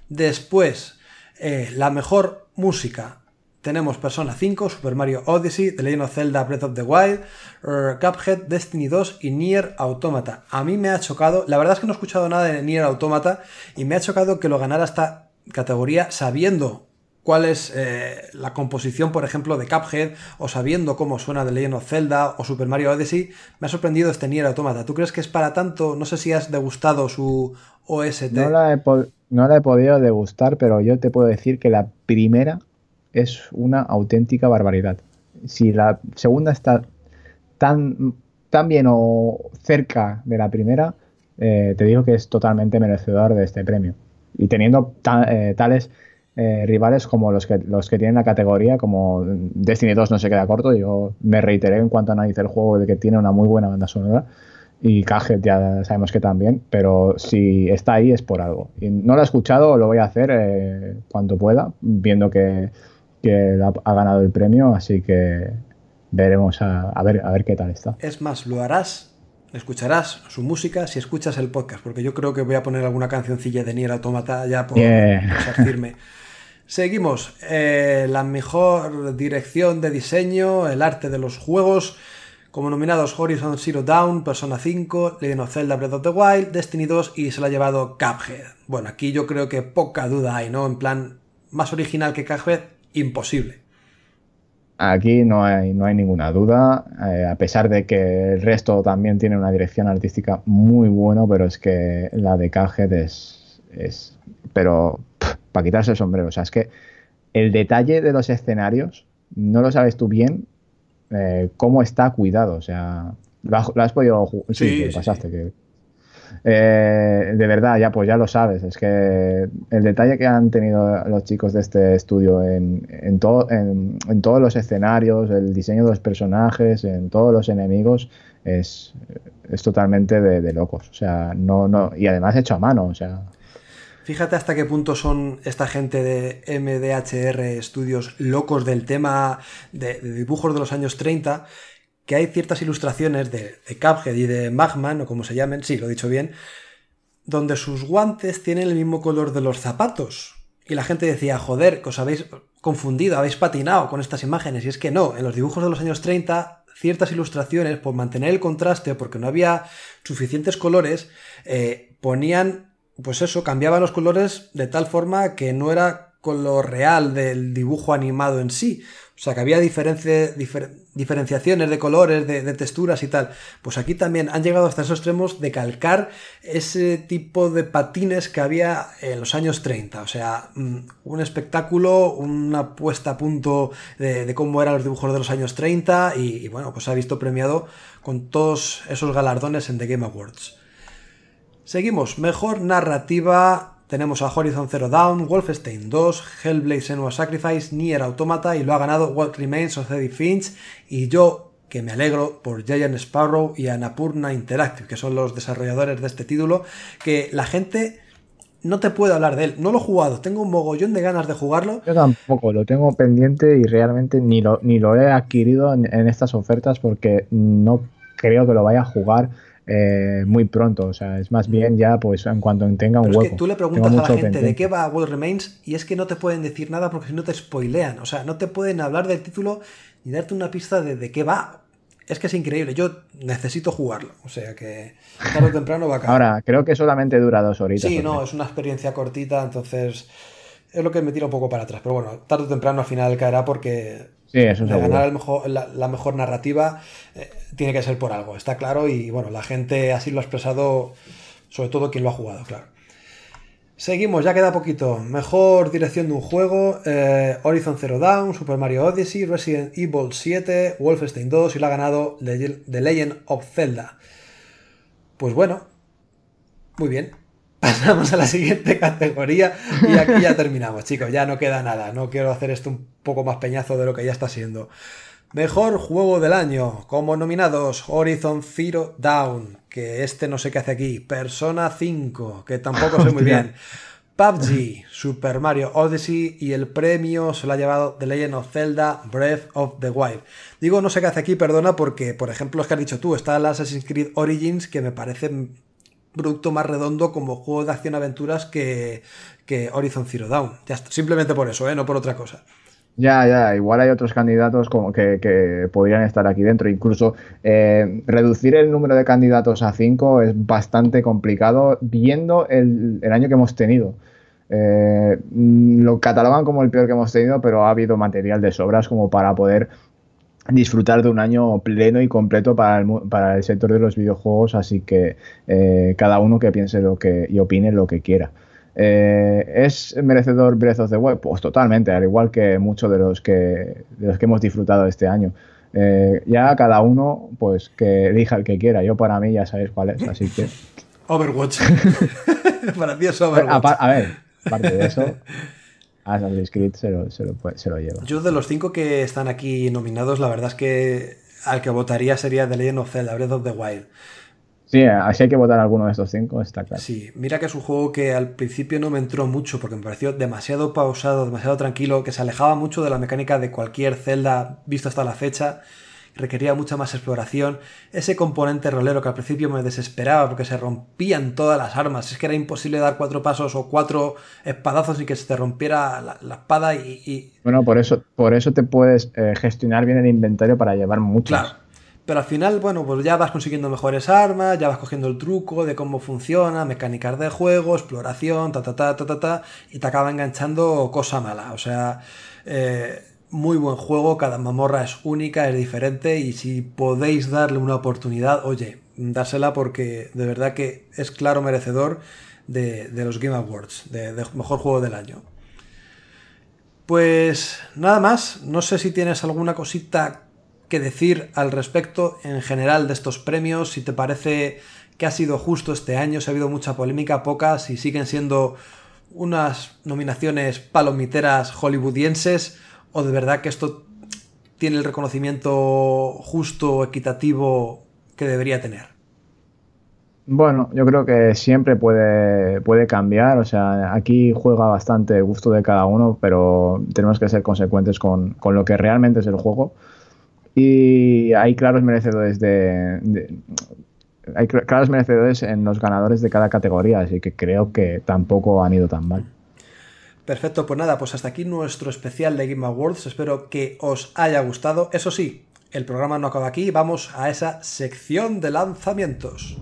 Después, eh, la mejor música. Tenemos Persona 5, Super Mario Odyssey, The Legend of Zelda Breath of the Wild, er, Cuphead, Destiny 2 y Nier Automata. A mí me ha chocado, la verdad es que no he escuchado nada de Nier Automata y me ha chocado que lo ganara esta categoría sabiendo cuál es eh, la composición, por ejemplo, de Cuphead, o sabiendo cómo suena The Legend of Zelda o Super Mario Odyssey, me ha sorprendido este Nier Automata. ¿Tú crees que es para tanto? No sé si has degustado su OST. No la he, podido degustar, pero yo te puedo decir que la primera es una auténtica barbaridad. Si la segunda está tan, tan bien o cerca de la primera, eh, te digo que es totalmente merecedor de este premio. Y teniendo eh, tales eh, rivales como los que, los que tienen la categoría, como Destiny 2 no se queda corto, yo me reiteré en cuanto analice el juego de que tiene una muy buena banda sonora y Cage ya sabemos que también, pero si está ahí es por algo. Y no lo he escuchado, lo voy a hacer eh, cuando pueda, viendo que, ha, ganado el premio, así que veremos a, ver, a ver qué tal está. Es más, lo harás, escucharás su música si escuchas el podcast, porque yo creo que voy a poner alguna cancioncilla de Nier Automata ya por, yeah. Seguimos. Eh, la mejor dirección de diseño, el arte de los juegos. Como nominados Horizon Zero Dawn, Persona 5, Legend of Zelda Breath of the Wild, Destiny 2 y se lo ha llevado Cuphead. Bueno, aquí yo creo que poca duda hay, ¿no? En plan, más original que Cuphead, imposible. Aquí no hay, no hay ninguna duda, eh, a pesar de que el resto también tiene una dirección artística muy buena, pero es que la de Cuphead es, es pero para quitarse el sombrero. O sea, es que el detalle de los escenarios no lo sabes tú bien eh, cómo está cuidado. O sea, lo has, podido. Sí, sí, pasaste. Que, eh, de verdad, ya pues ya lo sabes. Es que el detalle que han tenido los chicos de este estudio en, en, todo, en, todos los escenarios, el diseño de los personajes, en todos los enemigos, es, es totalmente de, locos. O sea, no, no. Y además hecho a mano. O sea. Fíjate hasta qué punto son esta gente de MDHR estudios locos del tema de, dibujos de los años 30, que hay ciertas ilustraciones de, de Cuphead y de Magman, o como se llamen, sí, lo he dicho bien, donde sus guantes tienen el mismo color de los zapatos. Y la gente decía, joder, que os habéis confundido, habéis patinado con estas imágenes. Y es que no, en los dibujos de los años 30, ciertas ilustraciones, por mantener el contraste, porque no había suficientes colores, eh, ponían, pues eso, cambiaban los colores de tal forma que no era con lo real del dibujo animado en sí. O sea, que había diferenciaciones de colores, de, texturas y tal. Pues aquí también han llegado hasta esos extremos de calcar ese tipo de patines que había en los años 30. O sea, mm, un espectáculo, una puesta a punto de, cómo eran los dibujos de los años 30 y, y bueno, pues ha visto premiado con todos esos galardones en The Game Awards. Seguimos, mejor narrativa tenemos a Horizon Zero Dawn, Wolfenstein 2, Hellblade Senua Sacrifice, Nier Automata y lo ha ganado What Remains of Eddie Finch y yo que me alegro por Giant Sparrow y Anapurna Interactive, que son los desarrolladores de este título, que la gente no te puede hablar de él. No lo he jugado, tengo un mogollón de ganas de jugarlo. Yo tampoco, lo tengo pendiente y realmente ni lo, ni lo he adquirido en, en estas ofertas porque no creo que lo vaya a jugar eh, muy pronto. O sea, es más bien ya pues en cuanto tenga un hueco. tú le preguntas a la gente de qué va World Remains y es que no te pueden decir nada porque si no te spoilean. O sea, no te pueden hablar del título ni darte una pista de, de qué va. Es que es increíble, yo necesito jugarlo, o sea que tarde o temprano va a acabar. Ahora, creo que solamente dura dos horitas. Sí, no, es una experiencia cortita, entonces es lo que me tira un poco para atrás. Pero bueno, tarde o temprano al final caerá porque Sí, eso ganar mejor, la, mejor narrativa eh, tiene que ser por algo, está claro, y bueno, la gente así lo ha expresado, sobre todo quien lo ha jugado, claro. Seguimos, ya queda poquito. Mejor dirección de un juego: eh, Horizon Zero Dawn, Super Mario Odyssey, Resident Evil 7, Wolfenstein 2 y lo ha ganado The Legend of Zelda. Pues bueno, muy bien. Pasamos a la siguiente categoría y aquí ya terminamos, chicos. Ya no queda nada. No quiero hacer esto un poco más peñazo de lo que ya está siendo. Mejor juego del año. Como nominados, Horizon Zero Dawn, que este no sé qué hace aquí. Persona 5, que tampoco sé muy bien. PUBG, Super Mario Odyssey y el premio se lo ha llevado The Legend of Zelda Breath of the Wild. Digo no sé qué hace aquí, perdona, porque por ejemplo es que has dicho tú, está el Assassin's Creed Origins que me parece producto más redondo como juego de acción-aventuras que, que Horizon Zero Dawn. Ya está, simplemente por eso, ¿eh? no por otra cosa. Ya, ya, igual hay otros candidatos como que, podrían estar aquí dentro. Incluso eh, reducir el número de candidatos a 5 es bastante complicado viendo el, año que hemos tenido. Eh, lo catalogan como el peor que hemos tenido, pero ha habido material de sobras como para poder disfrutar de un año pleno y completo para el, para el sector de los videojuegos, así que eh, cada uno que piense lo que y opine lo que quiera. Eh, ¿Es merecedor Breath of the Wild? Pues totalmente, al igual que muchos de los que, de los que hemos disfrutado este año. Eh, ya cada uno, pues que elija el que quiera. Yo para mí ya sabéis cuál es, así que... Overwatch. para ti es Overwatch. a ver, aparte de eso, Assassin's Creed se lo, se, lo, se lo, lleva. Yo de los cinco que están aquí nominados, la verdad es que al que votaría sería The Legend of Zelda, Breath of the Wild. Sí, así hay que votar alguno de estos cinco, está claro. Sí, mira que es un juego que al principio no me entró mucho porque me pareció demasiado pausado, demasiado tranquilo, que se alejaba mucho de la mecánica de cualquier Zelda visto hasta la fecha requería mucha más exploración. Ese componente rolero que al principio me desesperaba porque se rompían todas las armas. Es que era imposible dar cuatro pasos o cuatro espadazos y que se te rompiera la, espada y, Bueno, por eso, por eso te puedes eh, gestionar bien el inventario para llevar muchas. Claro. Pero al final, bueno, pues ya vas consiguiendo mejores armas, ya vas cogiendo el truco de cómo funciona, mecánicas de juego, exploración, ta ta ta ta ta, ta y te acaba enganchando cosa mala. O sea, eh, muy buen juego, cada mamorra es única, es diferente y si podéis darle una oportunidad, oye, dársela porque de verdad que es claro merecedor de, los Game Awards, de, mejor juego del año. Pues nada más, no sé si tienes alguna cosita que decir al respecto en general de estos premios, si te parece que ha sido justo este año, si ha habido mucha polémica, pocas, si siguen siendo unas nominaciones palomiteras hollywoodienses o de verdad que esto tiene el reconocimiento justo, equitativo que debería tener? Bueno, yo creo que siempre puede, puede cambiar, o sea, aquí juega bastante gusto de cada uno, pero tenemos que ser consecuentes con, con lo que realmente es el juego. Y hay claros merecedores de, hay claros merecedores en los ganadores de cada categoría, así que creo que tampoco han ido tan mal. Perfecto, pues nada, pues hasta aquí nuestro especial de Game Awards. Espero que os haya gustado. Eso sí, el programa no acaba aquí, vamos a esa sección de lanzamientos.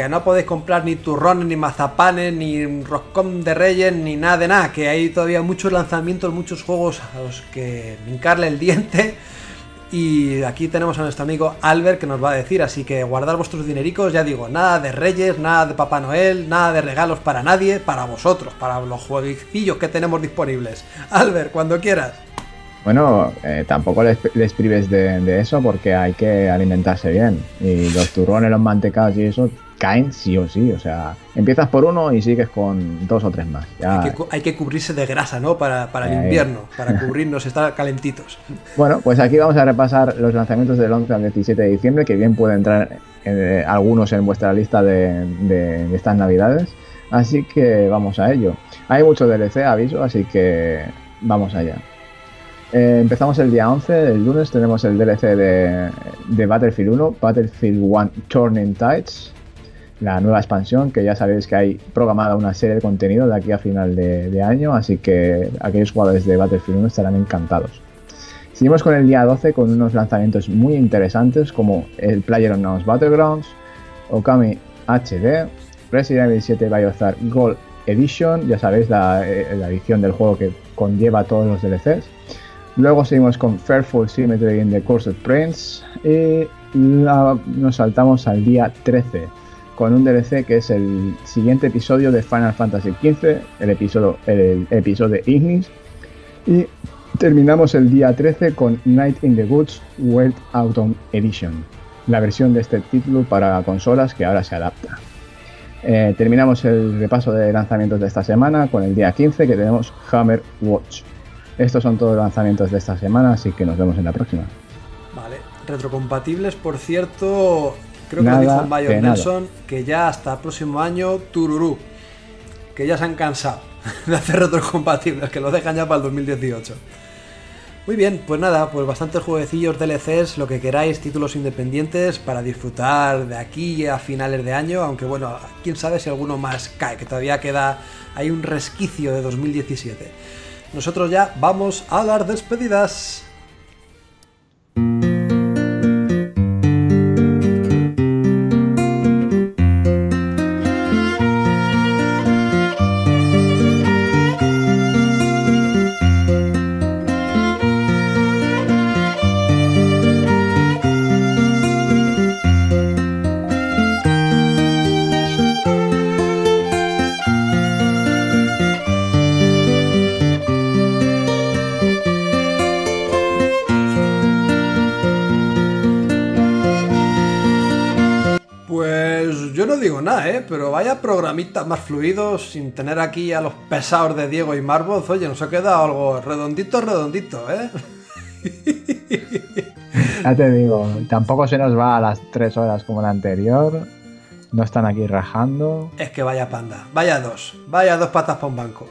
Que no podéis comprar ni turrones, ni mazapanes, ni roscón de reyes, ni nada de nada, que hay todavía muchos lanzamientos, muchos juegos a los que hincarle el diente. Y aquí tenemos a nuestro amigo Albert que nos va a decir, así que guardar vuestros dinericos, ya digo, nada de reyes, nada de Papá Noel, nada de regalos para nadie, para vosotros, para los jueguecillos que tenemos disponibles. Albert, cuando quieras. Bueno, eh, tampoco les, prives de, de, eso porque hay que alimentarse bien. Y los turrones, los mantecados y eso caen sí o sí. O sea, empiezas por uno y sigues con dos o tres más. Hay, que, cubrirse de grasa, ¿no? Para, el eh. invierno, para cubrirnos, estar calentitos. Bueno, pues aquí vamos a repasar los lanzamientos del 11 al 17 de diciembre, que bien pueden entrar eh, algunos en vuestra lista de, estas navidades. Así que vamos a ello. Hay mucho DLC, aviso, así que vamos allá. Eh, empezamos el día 11, el lunes tenemos el DLC de, de Battlefield 1, Battlefield 1 Turning Tides la nueva expansión, que ya sabéis que hay programada una serie de contenido de aquí a final de, año, así que aquellos jugadores de Battlefield 1 estarán encantados. Seguimos con el día 12 con unos lanzamientos muy interesantes como el PlayerUnknown's Battlegrounds, Okami HD, Resident Evil 7 Biohazard Gold Edition, ya sabéis la, eh, la, edición del juego que conlleva todos los DLCs. Luego seguimos con Fairful Symmetry in the Cursed Prince y nos saltamos al día 13 con un DLC que es el siguiente episodio de Final Fantasy XV, el episodio, el episodio Ignis. Y terminamos el día 13 con Night in the Woods World Autumn Edition, la versión de este título para consolas que ahora se adapta. Eh, terminamos el repaso de lanzamientos de esta semana con el día 15 que tenemos Hammer Watch. Estos son todos los lanzamientos de esta semana, así que nos vemos en la próxima. Vale, retrocompatibles, por cierto, Creo que lo dijo Mayor Nelson, que ya hasta el próximo año, Tururú. Que ya se han cansado de hacer otros compatibles, que lo dejan ya para el 2018. Muy bien, pues nada, pues bastantes jueguecillos DLCs, lo que queráis, títulos independientes para disfrutar de aquí a finales de año, aunque bueno, quién sabe si alguno más cae, que todavía queda hay un resquicio de 2017. Nosotros ya vamos a las despedidas. ¿Eh? Pero vaya programitas más fluidos, sin tener aquí a los pesados de Diego y Marvoz. Oye, nos ha quedado algo redondito, redondito, ¿eh? Ya te digo, tampoco se nos va a las tres horas como la anterior. No están aquí rajando. Es que vaya panda, vaya dos, vaya dos patas para un banco.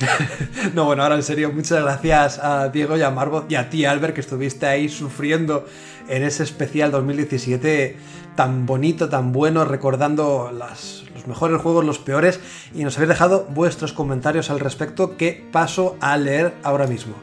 no, bueno, ahora en serio, muchas gracias a Diego y a Marvo y a ti, Albert, que estuviste ahí sufriendo en ese especial 2017 tan bonito, tan bueno, recordando los mejores juegos, los peores, y nos habéis dejado vuestros comentarios al respecto que paso a leer ahora mismo.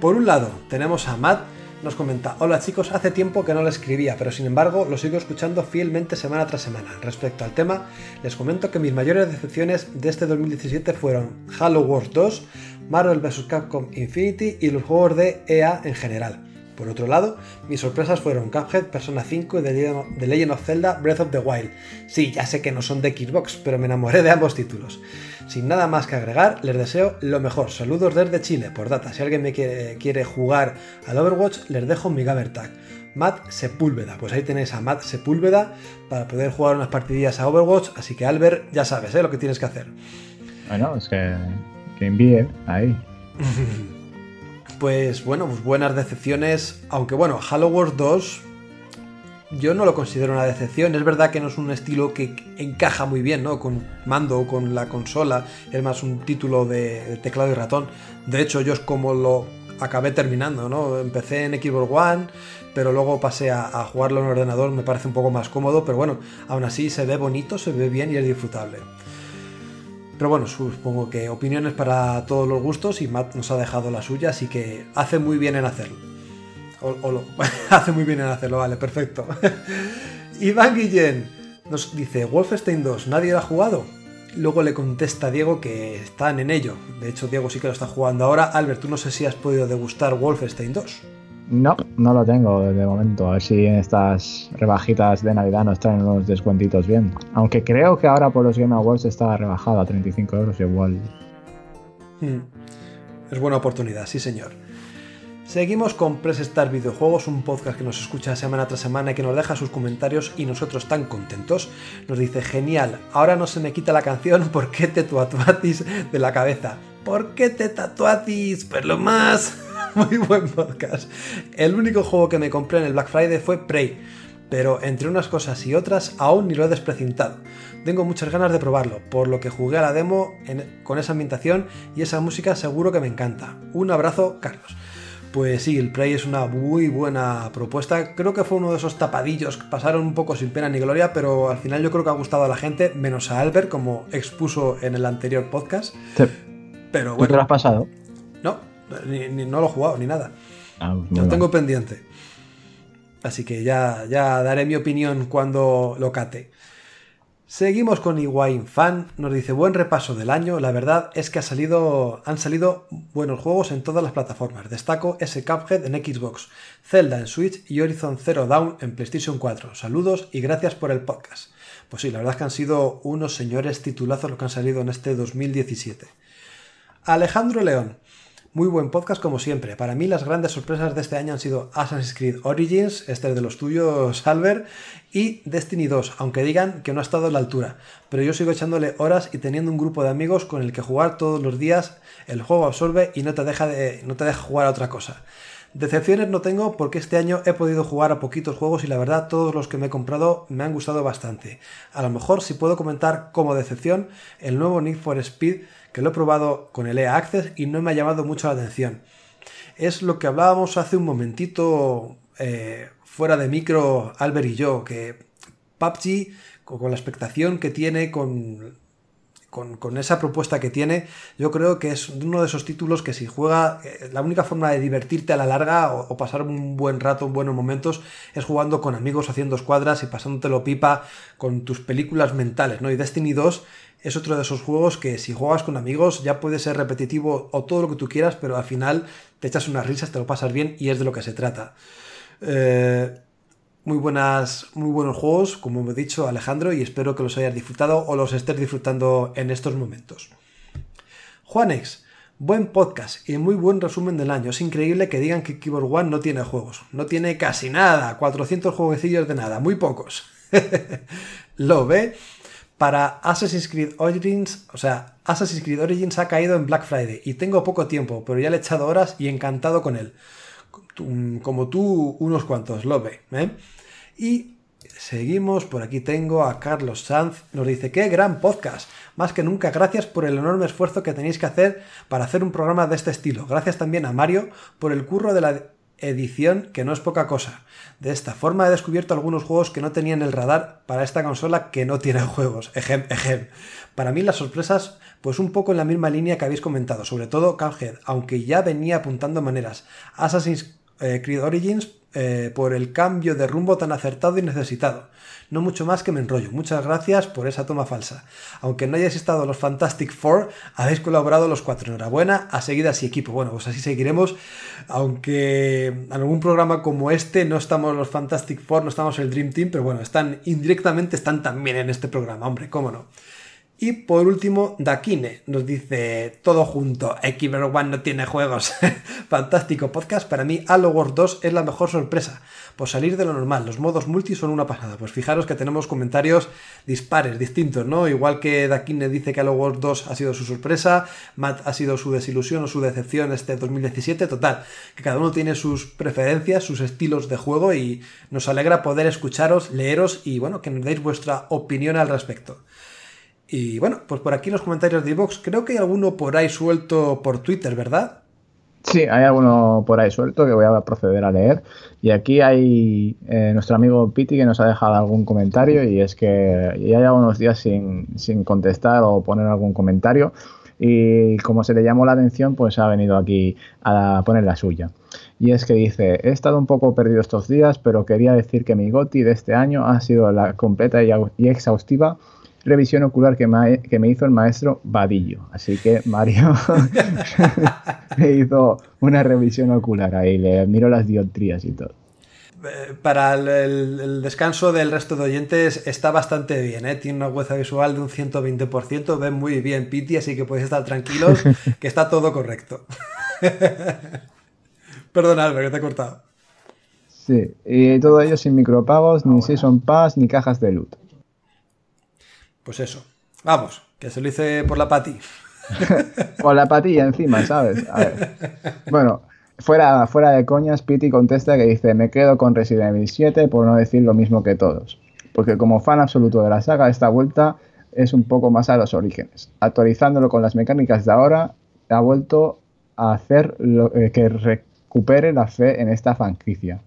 Por un lado, tenemos a Matt, nos comenta, hola chicos, hace tiempo que no le escribía, pero sin embargo lo sigo escuchando fielmente semana tras semana. Respecto al tema, les comento que mis mayores decepciones de este 2017 fueron Halo Wars 2, Marvel vs. Capcom Infinity y los juegos de EA en general. Por otro lado, mis sorpresas fueron Cuphead, Persona 5 y The Legend of Zelda Breath of the Wild. Sí, ya sé que no son de Xbox, pero me enamoré de ambos títulos. Sin nada más que agregar, les deseo lo mejor. Saludos desde Chile. Por data, si alguien me quiere, jugar al Overwatch, les dejo mi Gamertag. Matt Sepúlveda. Pues ahí tenéis a Matt Sepúlveda para poder jugar unas partidillas a Overwatch. Así que Albert, ya sabes ¿eh? lo que tienes que hacer. Bueno, es que, que envíe ahí. pues bueno, pues buenas decepciones. Aunque bueno, Halo Wars 2 yo no lo considero una decepción. Es verdad que no es un estilo que encaja muy bien, ¿no? Con mando o con la consola. Es más un título de, teclado y ratón. De hecho, yo es como lo acabé terminando, ¿no? Empecé en Xbox One, pero luego pasé a, a, jugarlo en ordenador. Me parece un poco más cómodo, pero bueno, aún así se ve bonito, se ve bien y es disfrutable. Pero bueno, supongo que opiniones para todos los gustos y Matt nos ha dejado la suya, así que hace muy bien en hacerlo. Hace muy bien en hacerlo, vale, perfecto. Iván Guillén nos dice, Wolfenstein 2, ¿nadie lo ha jugado? Luego le contesta Diego que están en ello. De hecho, Diego sí que lo está jugando ahora. Albert, tú no sé si has podido degustar Wolfenstein 2. No, no lo tengo de momento. A ver si en estas rebajitas de Navidad nos traen unos descuentitos bien. Aunque creo que ahora por los Game Awards está rebajado a 35 euros igual. Hmm. Es buena oportunidad, sí señor. Seguimos con Press Start Videojuegos, un podcast que nos escucha semana tras semana y que nos deja sus comentarios y nosotros tan contentos. Nos dice, genial, ahora no se me quita la canción ¿Por qué te tatuatis de la cabeza? ¿Por qué te tatuatis? Pues lo más... Muy buen podcast. El único juego que me compré en el Black Friday fue Prey, pero entre unas cosas y otras aún ni lo he desprecintado. Tengo muchas ganas de probarlo, por lo que jugué a la demo con esa ambientación y esa música seguro que me encanta. Un abrazo, Carlos. Pues sí, el Prey es una muy buena propuesta. Creo que fue uno de esos tapadillos que pasaron un poco sin pena ni gloria, pero al final yo creo que ha gustado a la gente, menos a Albert, como expuso en el anterior podcast. Pero bueno. te lo has pasado? No, ni, no lo he jugado ni nada. Ah, pues lo tengo pendiente. Así que ya, ya daré mi opinión cuando lo cate. Seguimos con Iwain Fan, nos dice buen repaso del año, la verdad es que ha salido, han salido buenos juegos en todas las plataformas, destaco ese Cuphead en Xbox, Zelda en Switch y Horizon Zero Dawn en PlayStation 4. Saludos y gracias por el podcast. Pues sí, la verdad es que han sido unos señores titulazos los que han salido en este 2017. Alejandro León, muy buen podcast como siempre. Para mí las grandes sorpresas de este año han sido Assassin's Creed Origins, este es de los tuyos, Albert, y Destiny 2, aunque digan que no ha estado a la altura. Pero yo sigo echándole horas y teniendo un grupo de amigos con el que jugar todos los días, el juego absorbe y no te deja, de, no te deja jugar a otra cosa. Decepciones no tengo porque este año he podido jugar a poquitos juegos y la verdad todos los que me he comprado me han gustado bastante. A lo mejor si puedo comentar como decepción el nuevo Need for Speed que lo he probado con el EA Access y no me ha llamado mucho la atención. Es lo que hablábamos hace un momentito eh, fuera de micro Albert y yo, que PUBG, con la expectación que tiene, con, con, esa propuesta que tiene, yo creo que es uno de esos títulos que si juega, eh, la única forma de divertirte a la larga o, pasar un buen rato, buenos momentos, es jugando con amigos, haciendo escuadras y pasándotelo pipa con tus películas mentales, ¿no? Y Destiny 2 es otro de esos juegos que si juegas con amigos ya puede ser repetitivo o todo lo que tú quieras, pero al final te echas unas risas, te lo pasas bien y es de lo que se trata. Eh, muy, buenas, muy buenos juegos, como he dicho Alejandro, y espero que los hayas disfrutado o los estés disfrutando en estos momentos. Juanex, buen podcast y muy buen resumen del año. Es increíble que digan que Keyboard One no tiene juegos. No tiene casi nada, 400 jueguecillos de nada, muy pocos. lo ve para Assassin's Creed Origins, o sea, Assassin's Creed Origins ha caído en Black Friday y tengo poco tiempo, pero ya le he echado horas y encantado con él. Como tú, unos cuantos, lo ve. ¿eh? Y Seguimos, por aquí tengo a Carlos Sanz, nos dice, qué gran podcast. Más que nunca, gracias por el enorme esfuerzo que tenéis que hacer para hacer un programa de este estilo. Gracias también a Mario por el curro de la edición, que no es poca cosa. De esta forma he descubierto algunos juegos que no tenía en el radar para esta consola que no tiene juegos. Ejem, ejem. Para mí las sorpresas, pues un poco en la misma línea que habéis comentado, sobre todo Cuphead, aunque ya venía apuntando maneras. Assassin's eh, Creed Origins eh, por el cambio de rumbo tan acertado y necesitado. No mucho más que me enrollo. Muchas gracias por esa toma falsa. Aunque no hayáis estado los Fantastic Four, habéis colaborado los cuatro. Enhorabuena, a seguidas y equipo. Bueno, pues así seguiremos. Aunque en algún programa como este no estamos los Fantastic Four, no estamos el Dream Team, pero bueno, están indirectamente, están también en este programa, hombre, cómo no. Y por último, Dakine nos dice todo junto, Xbox One no tiene juegos. Fantástico podcast, para mí Halo Wars 2 es la mejor sorpresa, por salir de lo normal, los modos multi son una pasada. Pues fijaros que tenemos comentarios dispares, distintos, ¿no? Igual que Dakine dice que Halo Wars 2 ha sido su sorpresa, Matt ha sido su desilusión o su decepción este 2017, total, que cada uno tiene sus preferencias, sus estilos de juego y nos alegra poder escucharos, leeros y bueno, que nos deis vuestra opinión al respecto. Y bueno, pues por aquí los comentarios de Evox, creo que hay alguno por ahí suelto por Twitter, ¿verdad? Sí, hay alguno por ahí suelto que voy a proceder a leer. Y aquí hay eh, nuestro amigo Piti que nos ha dejado algún comentario y es que ya lleva unos días sin, sin contestar o poner algún comentario y como se le llamó la atención, pues ha venido aquí a poner la suya. Y es que dice, he estado un poco perdido estos días, pero quería decir que mi GOTI de este año ha sido la completa y exhaustiva revisión ocular que me, que me hizo el maestro Vadillo. Así que Mario me hizo una revisión ocular ahí, le miro las dioptrías y todo. Eh, para el, descanso del resto de oyentes está bastante bien, ¿eh? tiene una hueza visual de un 120%, ven muy bien Piti, así que podéis estar tranquilos que está todo correcto. Perdón, Albert, que te he cortado. Sí, y todo ello sin micropagos, ni Season Pass, ni cajas de loot. Pues eso. Vamos, que se lo hice por la pati. por la patilla encima, ¿sabes? A ver. Bueno, fuera, fuera de coñas, Pity contesta que dice, me quedo con Resident Evil 7 por no decir lo mismo que todos. Porque como fan absoluto de la saga, esta vuelta es un poco más a los orígenes. Actualizándolo con las mecánicas de ahora, ha vuelto a hacer lo, eh, que recupere la fe en esta franquicia.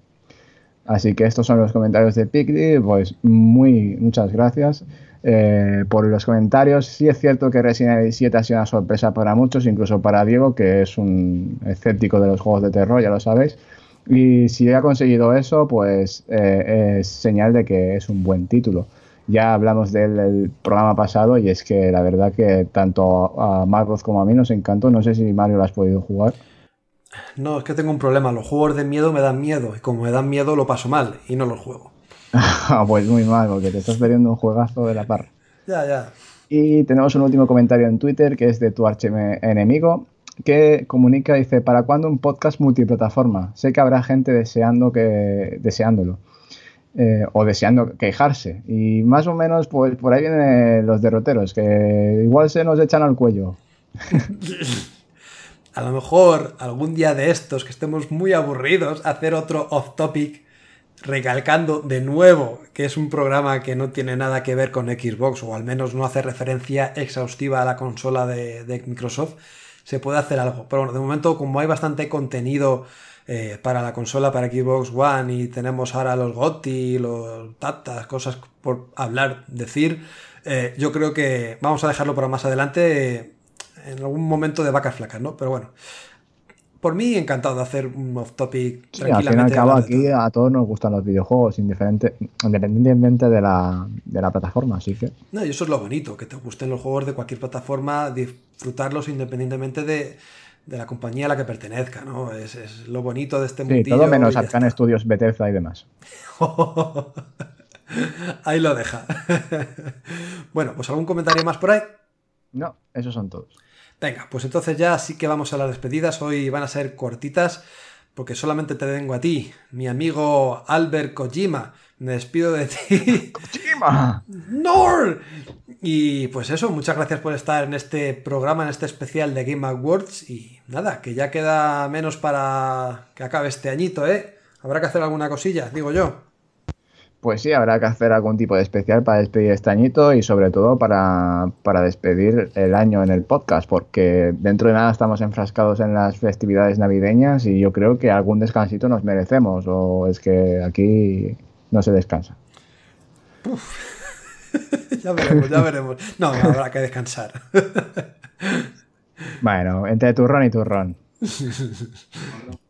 Así que estos son los comentarios de Picdy, pues muy muchas gracias. Eh, por los comentarios. Sí es cierto que Resident Evil 7 ha sido una sorpresa para muchos, incluso para Diego, que es un escéptico de los juegos de terror, ya lo sabéis. Y si ha conseguido eso, pues eh, es señal de que es un buen título. Ya hablamos del programa pasado y es que la verdad que tanto a Marcos como a mí nos encantó. No sé si Mario lo has podido jugar. No, es que tengo un problema. Los juegos de miedo me dan miedo y como me dan miedo lo paso mal y no los juego. pues muy mal, porque te estás perdiendo un juegazo de la par. Ya, ya. Y tenemos un último comentario en Twitter que es de tu enemigo que comunica, dice, ¿para cuándo un podcast multiplataforma? Sé que habrá gente deseando que, deseándolo. Eh, o deseando quejarse. Y más o menos, pues por ahí vienen los derroteros, que igual se nos echan al cuello. A lo mejor algún día de estos que estemos muy aburridos, hacer otro off topic recalcando de nuevo que es un programa que no tiene nada que ver con Xbox o al menos no hace referencia exhaustiva a la consola de, Microsoft, se puede hacer algo. Pero bueno, de momento como hay bastante contenido eh, para la consola, para Xbox One y tenemos ahora los GOTI, los Tatas, cosas por hablar, decir, eh, yo creo que vamos a dejarlo para más adelante eh, en algún momento de vacas flacas, ¿no? Pero bueno, por mí encantado de hacer un off topic sí, Al fin y al cabo aquí a todos nos gustan los videojuegos independientemente de la, plataforma, así que... No, y eso es lo bonito, que te gusten los juegos de cualquier plataforma, disfrutarlos independientemente de, la compañía a la que pertenezca, ¿no? Es, lo bonito de este. Sí, todo menos Arcane Studios, Bethesda y demás. ahí lo deja. bueno, pues algún comentario más por ahí. No, esos son todos. Venga, pues entonces ya sí que vamos a las despedidas. Hoy van a ser cortitas porque solamente te tengo a ti, mi amigo Albert Kojima. Me despido de ti. ¡Kojima! ¡Nor! Y pues eso, muchas gracias por estar en este programa, en este especial de Game Awards. Y nada, que ya queda menos para que acabe este añito, ¿eh? Habrá que hacer alguna cosilla, digo yo. Pues sí, habrá que hacer algún tipo de especial para despedir este añito y sobre todo para, para, despedir el año en el podcast, porque dentro de nada estamos enfrascados en las festividades navideñas y yo creo que algún descansito nos merecemos, o es que aquí no se descansa. ya veremos, ya veremos. No, habrá que descansar. bueno, entre turrón y turrón.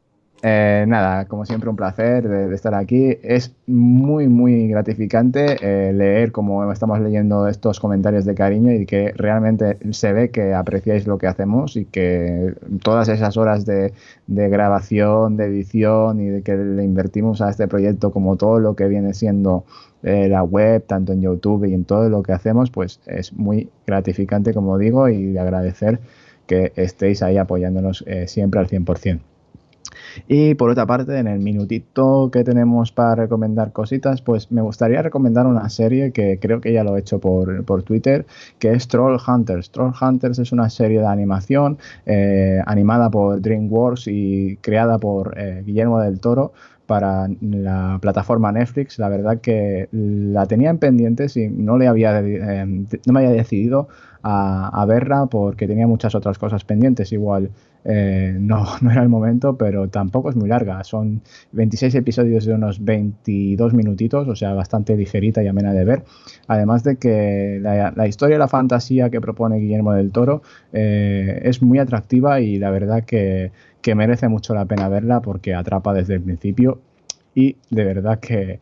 Eh, nada, como siempre un placer de, estar aquí. Es muy, muy gratificante eh, leer como estamos leyendo estos comentarios de cariño y que realmente se ve que apreciáis lo que hacemos y que todas esas horas de, grabación, de edición y de que le invertimos a este proyecto como todo lo que viene siendo eh, la web, tanto en YouTube y en todo lo que hacemos, pues es muy gratificante, como digo, y de agradecer que estéis ahí apoyándonos siempre al 100%. Y por otra parte, en el minutito que tenemos para recomendar cositas, pues me gustaría recomendar una serie que creo que ya lo he hecho por, Twitter, que es Troll Hunters. Troll Hunters es una serie de animación eh, animada por DreamWorks y creada por eh, Guillermo del Toro para la plataforma Netflix. La verdad que la tenía en pendientes y no, le había, eh, no me había decidido a, verla porque tenía muchas otras cosas pendientes. Igual eh, no, no era el momento, pero tampoco es muy larga. Son 26 episodios de unos 22 minutitos, o sea, bastante ligerita y amena de ver. Además de que la, historia y la fantasía que propone Guillermo del Toro eh, es muy atractiva y la verdad que, que merece mucho la pena verla porque atrapa desde el principio y de verdad que,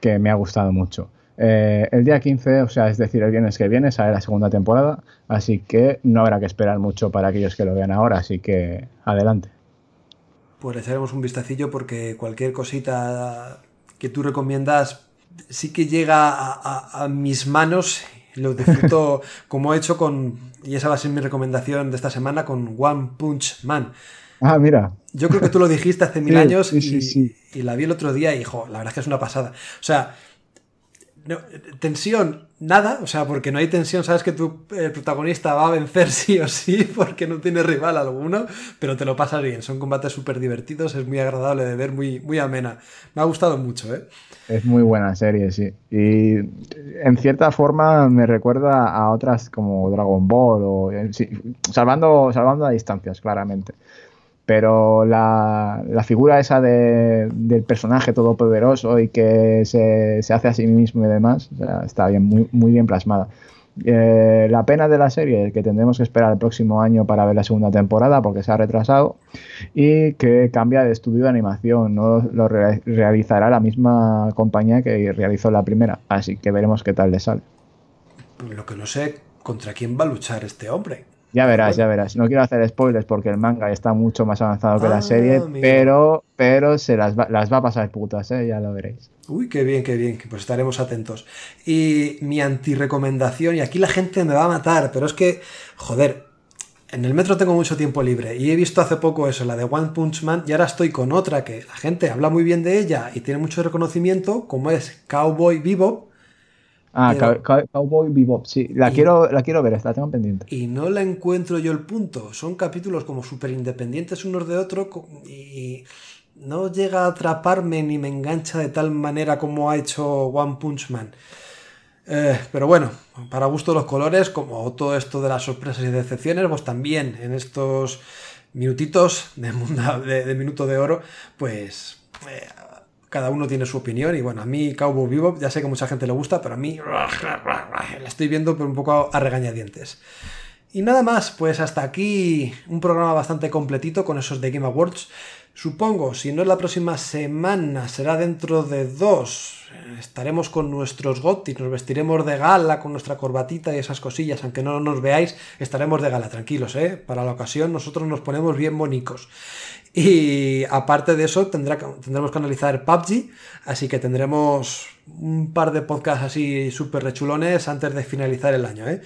que me ha gustado mucho. Eh, el día 15, o sea, es decir, el viernes que viene, sale la segunda temporada, así que no habrá que esperar mucho para aquellos que lo vean ahora, así que adelante. Pues le echaremos un vistacillo porque cualquier cosita que tú recomiendas sí que llega a, mis manos, lo disfruto como he hecho con, y esa va a ser mi recomendación de esta semana, con One Punch Man. Ah, mira. Yo creo que tú lo dijiste hace mil años y, y, la vi el otro día y, hijo, la verdad es que es una pasada. O sea, tensión, nada, o sea, porque no hay tensión, sabes que tu protagonista va a vencer sí o sí, porque no tiene rival alguno, pero te lo pasas bien, son combates súper divertidos, es muy agradable de ver, muy, muy amena. Me ha gustado mucho, ¿eh? Es muy buena serie, sí. Y en cierta forma me recuerda a otras como Dragon Ball, o, salvando, salvando a distancias, claramente pero la, figura esa del personaje todopoderoso y que se, hace a sí mismo y demás, está bien, muy, muy bien plasmada. Eh, la pena de la serie es que tendremos que esperar el próximo año para ver la segunda temporada porque se ha retrasado y que cambia de estudio de animación, no lo realizará la misma compañía que realizó la primera, así que veremos qué tal le sale. Lo que no sé, ¿contra quién va a luchar este hombre? Ya verás, ya verás. No quiero hacer spoilers porque el manga está mucho más avanzado que la ah, serie, pero, pero se las va, las va a pasar putas, ¿eh? ya lo veréis. Uy, qué bien, qué bien, pues estaremos atentos. Y mi anti-recomendación, y aquí la gente me va a matar, pero es que, joder, en el metro tengo mucho tiempo libre y he visto hace poco eso, la de One Punch Man, y ahora estoy con otra que la gente habla muy bien de ella y tiene mucho reconocimiento, como es Cowboy Vivo Ah, Cowboy Bebop, sí. La, quiero, la quiero ver, la tengo pendiente. Y no la encuentro yo el punto. Son capítulos como súper independientes unos de otros y no llega a atraparme ni me engancha de tal manera como ha hecho One Punch Man. Eh, pero bueno, para gusto de los colores, como todo esto de las sorpresas y decepciones, pues también en estos minutitos de, de minuto de oro, pues eh, cada uno tiene su opinión y bueno, a mí Cowboy Vivo ya sé que mucha gente le gusta, pero a mí la estoy viendo pero un poco a regañadientes. Y nada más, pues hasta aquí un programa bastante completito con esos de Game Awards. Supongo, si no es la próxima semana, será dentro de dos. Estaremos con nuestros gotis, nos vestiremos de gala con nuestra corbatita y esas cosillas, aunque no nos veáis, estaremos de gala, tranquilos, ¿eh? Para la ocasión nosotros nos ponemos bien bonicos. Y aparte de eso, tendremos que analizar PUBG, así que tendremos un par de podcasts así súper rechulones antes de finalizar el año. ¿eh?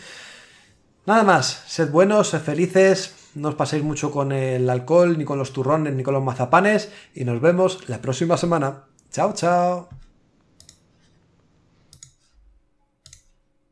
Nada más, sed buenos, sed felices, no os paséis mucho con el alcohol, ni con los turrones, ni con los mazapanes, y nos vemos la próxima semana. Chao, chao.